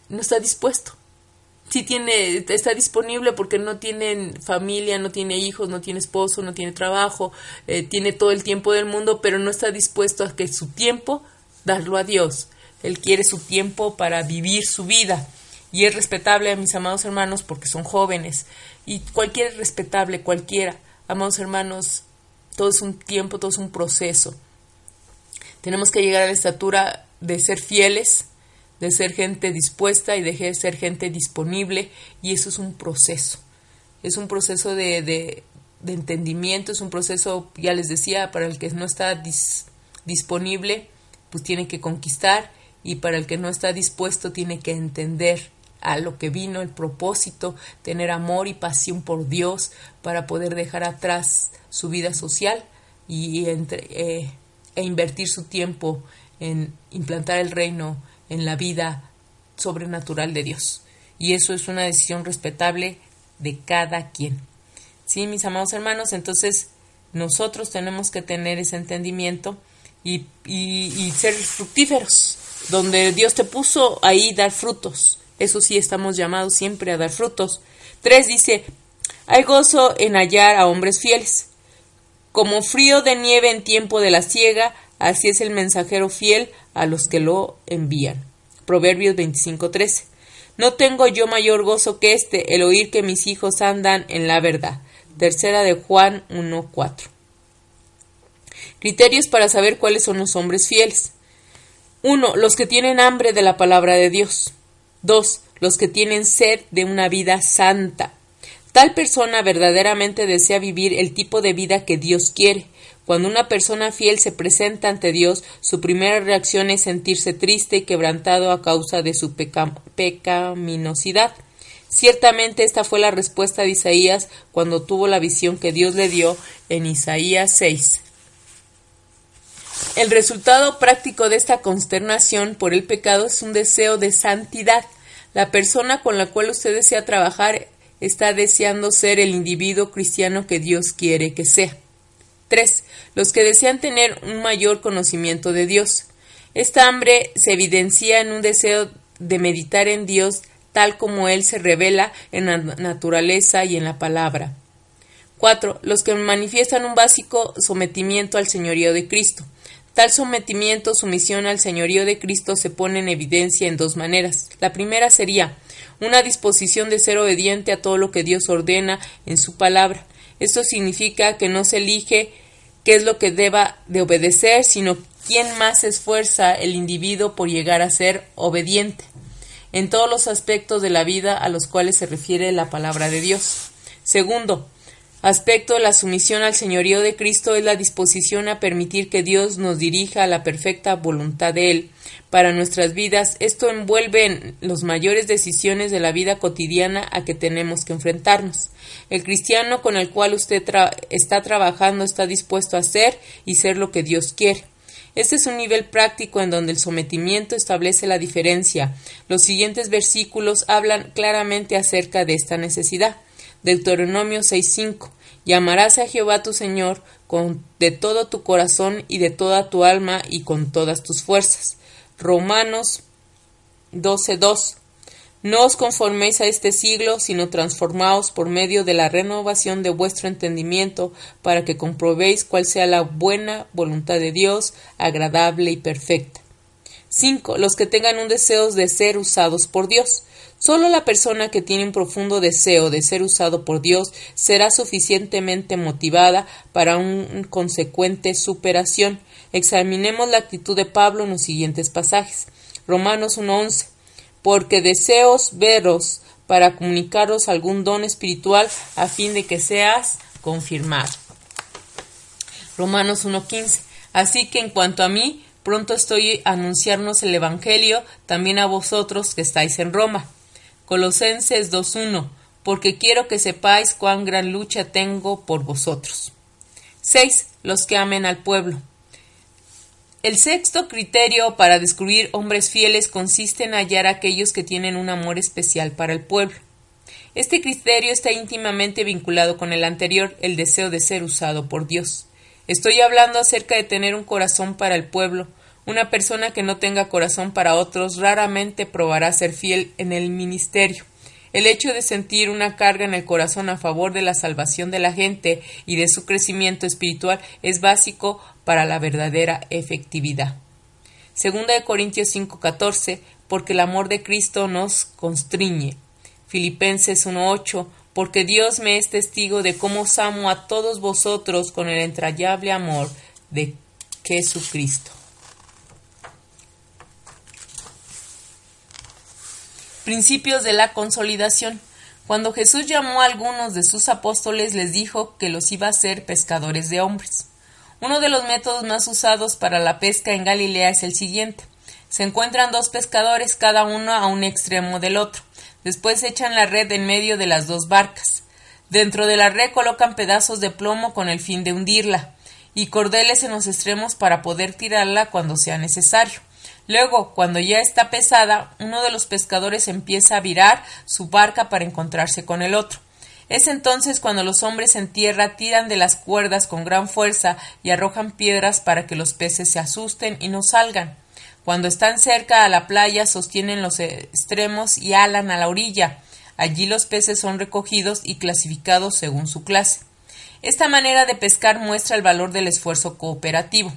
no está dispuesto sí tiene, está disponible porque no tiene familia, no tiene hijos, no tiene esposo, no tiene trabajo, eh, tiene todo el tiempo del mundo, pero no está dispuesto a que su tiempo darlo a Dios. Él quiere su tiempo para vivir su vida. Y es respetable a mis amados hermanos porque son jóvenes. Y cualquiera es respetable, cualquiera. Amados hermanos, todo es un tiempo, todo es un proceso. Tenemos que llegar a la estatura de ser fieles, de ser gente dispuesta y de ser gente disponible y eso es un proceso. Es un proceso de, de, entendimiento, es un proceso, ya les decía, para el que no está disponible, pues tiene que conquistar y para el que no está dispuesto tiene que entender a lo que vino, el propósito, tener amor y pasión por Dios para poder dejar atrás su vida social y entre, eh, e invertir su tiempo en implantar el reino en la vida sobrenatural de Dios. Y eso es una decisión respetable de cada quien. Sí, mis amados hermanos, entonces nosotros tenemos que tener ese entendimiento y, y, ser fructíferos. Donde Dios te puso, ahí dar frutos. Eso sí, estamos llamados siempre a dar frutos. Tres dice, hay gozo en hallar a hombres fieles. Como frío de nieve en tiempo de la siega, así es el mensajero fiel a los que lo envían. Proverbios 25:13. No tengo yo mayor gozo que este, el oír que mis hijos andan en la verdad. Tercera de Juan 1:4. Criterios para saber cuáles son los hombres fieles. 1. Los que tienen hambre de la palabra de Dios. 2. Los que tienen sed de una vida santa. Tal persona verdaderamente desea vivir el tipo de vida que Dios quiere. Cuando una persona fiel se presenta ante Dios, su primera reacción es sentirse triste y quebrantado a causa de su pecaminosidad. Ciertamente esta fue la respuesta de Isaías cuando tuvo la visión que Dios le dio en Isaías 6. El resultado práctico de esta consternación por el pecado es un deseo de santidad. La persona con la cual usted desea trabajar está deseando ser el individuo cristiano que Dios quiere que sea. 3. Los que desean tener un mayor conocimiento de Dios. Esta hambre se evidencia en un deseo de meditar en Dios tal como Él se revela en la naturaleza y en la palabra. 4. Los que manifiestan un básico sometimiento al señorío de Cristo. Tal sometimiento, sumisión al señorío de Cristo se pone en evidencia en dos maneras. La primera sería una disposición de ser obediente a todo lo que Dios ordena en su palabra. Esto significa que no se elige qué es lo que deba de obedecer, sino quién más esfuerza el individuo por llegar a ser obediente en todos los aspectos de la vida a los cuales se refiere la palabra de Dios. Segundo, aspecto de la sumisión al señorío de Cristo es la disposición a permitir que Dios nos dirija a la perfecta voluntad de Él para nuestras vidas. Esto envuelve en las mayores decisiones de la vida cotidiana a que tenemos que enfrentarnos. El cristiano con el cual usted está trabajando está dispuesto a hacer y ser lo que Dios quiere. Este es un nivel práctico en donde el sometimiento establece la diferencia. Los siguientes versículos hablan claramente acerca de esta necesidad. Deuteronomio 6:5 Llamarás a Jehová tu Señor con de todo tu corazón y de toda tu alma y con todas tus fuerzas. Romanos 12:2 no os conforméis a este siglo, sino transformaos por medio de la renovación de vuestro entendimiento, para que comprobéis cuál sea la buena voluntad de Dios, agradable y perfecta. 5. Los que tengan un deseo de ser usados por Dios. Solo la persona que tiene un profundo deseo de ser usado por Dios será suficientemente motivada para una consecuente superación. Examinemos la actitud de Pablo en los siguientes pasajes. Romanos 1.11 porque deseos veros para comunicaros algún don espiritual a fin de que seas confirmado. Romanos 1.15. Así que en cuanto a mí, pronto estoy a anunciarnos el Evangelio también a vosotros que estáis en Roma. Colosenses 2.1. Porque quiero que sepáis cuán gran lucha tengo por vosotros. 6. Los que amen al pueblo. El sexto criterio para descubrir hombres fieles consiste en hallar a aquellos que tienen un amor especial para el pueblo. Este criterio está íntimamente vinculado con el anterior, el deseo de ser usado por Dios. Estoy hablando acerca de tener un corazón para el pueblo. Una persona que no tenga corazón para otros raramente probará ser fiel en el ministerio. El hecho de sentir una carga en el corazón a favor de la salvación de la gente y de su crecimiento espiritual es básico para la verdadera efectividad. Segunda de Corintios 5:14, porque el amor de Cristo nos constriñe. Filipenses 1:8, porque Dios me es testigo de cómo os amo a todos vosotros con el entrañable amor de Jesucristo. Principios de la consolidación. Cuando Jesús llamó a algunos de sus apóstoles les dijo que los iba a ser pescadores de hombres. Uno de los métodos más usados para la pesca en Galilea es el siguiente. Se encuentran dos pescadores, cada uno a un extremo del otro. Después echan la red en medio de las dos barcas. Dentro de la red colocan pedazos de plomo con el fin de hundirla y cordeles en los extremos para poder tirarla cuando sea necesario. Luego, cuando ya está pesada, uno de los pescadores empieza a virar su barca para encontrarse con el otro. Es entonces cuando los hombres en tierra tiran de las cuerdas con gran fuerza y arrojan piedras para que los peces se asusten y no salgan. Cuando están cerca a la playa sostienen los extremos y alan a la orilla. Allí los peces son recogidos y clasificados según su clase. Esta manera de pescar muestra el valor del esfuerzo cooperativo.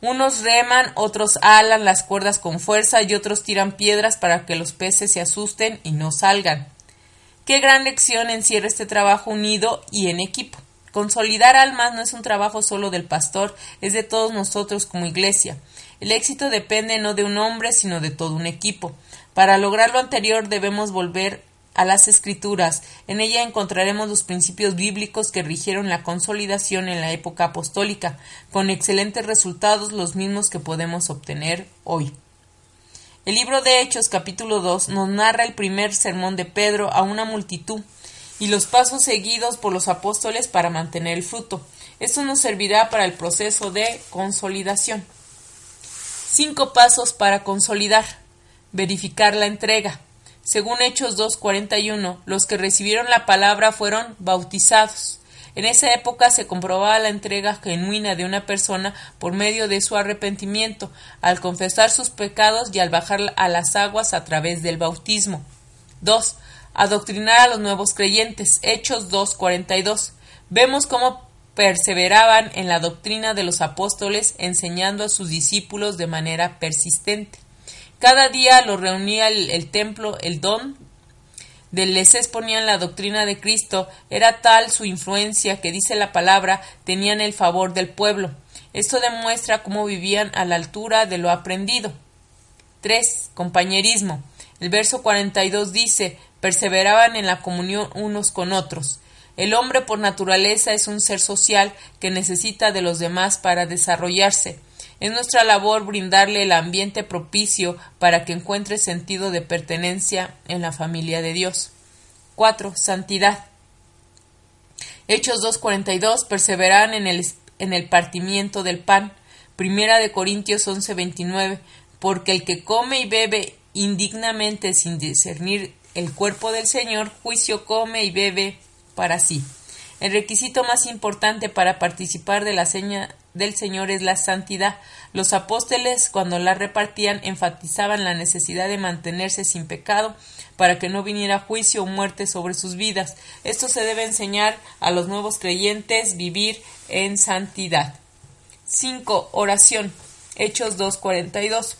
Unos reman, otros alan las cuerdas con fuerza y otros tiran piedras para que los peces se asusten y no salgan. Qué gran lección encierra este trabajo unido y en equipo. Consolidar almas no es un trabajo solo del pastor, es de todos nosotros como iglesia. El éxito depende no de un hombre, sino de todo un equipo. Para lograr lo anterior debemos volver a las escrituras. En ella encontraremos los principios bíblicos que rigieron la consolidación en la época apostólica, con excelentes resultados los mismos que podemos obtener hoy. El libro de Hechos capítulo 2 nos narra el primer sermón de Pedro a una multitud y los pasos seguidos por los apóstoles para mantener el fruto. Esto nos servirá para el proceso de consolidación. Cinco pasos para consolidar. Verificar la entrega. Según Hechos 2.41, los que recibieron la palabra fueron bautizados. En esa época se comprobaba la entrega genuina de una persona por medio de su arrepentimiento, al confesar sus pecados y al bajar a las aguas a través del bautismo. 2. Adoctrinar a los nuevos creyentes. Hechos 2.42. Vemos cómo perseveraban en la doctrina de los apóstoles, enseñando a sus discípulos de manera persistente. Cada día los reunía el, templo, el don de les exponían la doctrina de Cristo, era tal su influencia que dice la palabra, tenían el favor del pueblo. Esto demuestra cómo vivían a la altura de lo aprendido. 3. Compañerismo. El verso 42 dice, perseveraban en la comunión unos con otros. El hombre por naturaleza es un ser social que necesita de los demás para desarrollarse. Es nuestra labor brindarle el ambiente propicio para que encuentre sentido de pertenencia en la familia de Dios. 4. Santidad. Hechos 2.42 perseveran en el, en el partimiento del pan. Primera de Corintios 11:29, porque el que come y bebe indignamente sin discernir el cuerpo del Señor, juicio come y bebe para sí. El requisito más importante para participar de la seña del Señor es la santidad. Los apóstoles, cuando la repartían, enfatizaban la necesidad de mantenerse sin pecado para que no viniera juicio o muerte sobre sus vidas. Esto se debe enseñar a los nuevos creyentes vivir en santidad. 5. Oración. Hechos 2.42.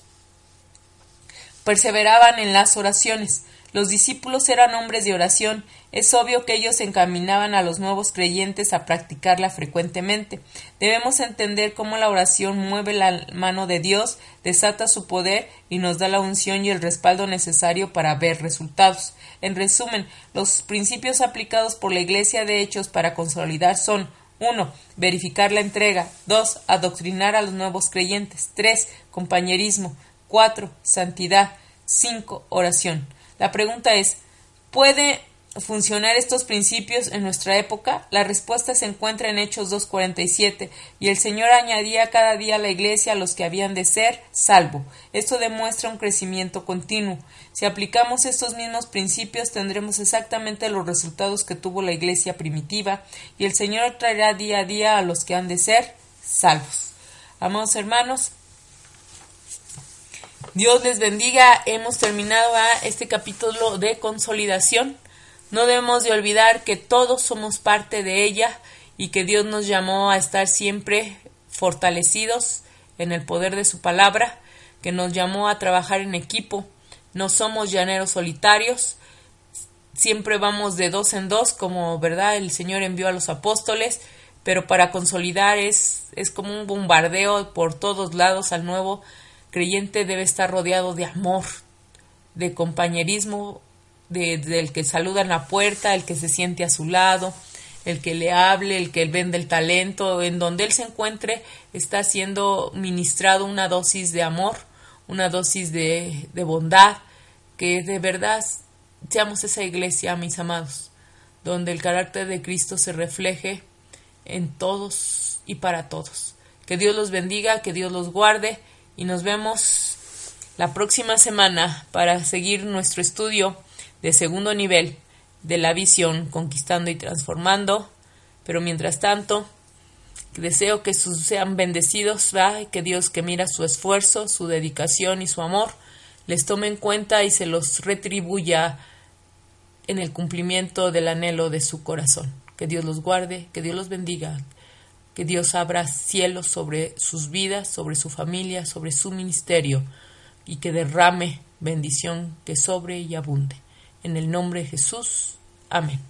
Perseveraban en las oraciones. Los discípulos eran hombres de oración. Es obvio que ellos encaminaban a los nuevos creyentes a practicarla frecuentemente. Debemos entender cómo la oración mueve la mano de Dios, desata su poder y nos da la unción y el respaldo necesario para ver resultados. En resumen, los principios aplicados por la Iglesia de Hechos para consolidar son 1. Verificar la entrega. 2. Adoctrinar a los nuevos creyentes. 3. Compañerismo. 4. Santidad. 5. Oración. La pregunta es, ¿puede funcionar estos principios en nuestra época? La respuesta se encuentra en Hechos 2.47 y el Señor añadía cada día a la iglesia a los que habían de ser salvo. Esto demuestra un crecimiento continuo. Si aplicamos estos mismos principios tendremos exactamente los resultados que tuvo la iglesia primitiva y el Señor traerá día a día a los que han de ser salvos. Amados hermanos, Dios les bendiga. Hemos terminado este capítulo de consolidación. No debemos de olvidar que todos somos parte de ella y que Dios nos llamó a estar siempre fortalecidos en el poder de su palabra, que nos llamó a trabajar en equipo. No somos llaneros solitarios, siempre vamos de dos en dos, como verdad el Señor envió a los apóstoles, pero para consolidar es, es como un bombardeo por todos lados al nuevo creyente debe estar rodeado de amor, de compañerismo, de, del que saluda en la puerta, el que se siente a su lado, el que le hable, el que vende el talento, en donde él se encuentre, está siendo ministrado una dosis de amor, una dosis de, de bondad, que de verdad seamos esa iglesia, mis amados, donde el carácter de Cristo se refleje en todos y para todos. Que Dios los bendiga, que Dios los guarde y nos vemos la próxima semana para seguir nuestro estudio de segundo nivel de la visión conquistando y transformando. Pero mientras tanto, deseo que sean bendecidos, que Dios que mira su esfuerzo, su dedicación y su amor, les tome en cuenta y se los retribuya en el cumplimiento del anhelo de su corazón. Que Dios los guarde, que Dios los bendiga, que Dios abra cielos sobre sus vidas, sobre su familia, sobre su ministerio y que derrame bendición que sobre y abunde. En el nombre de Jesús. Amén.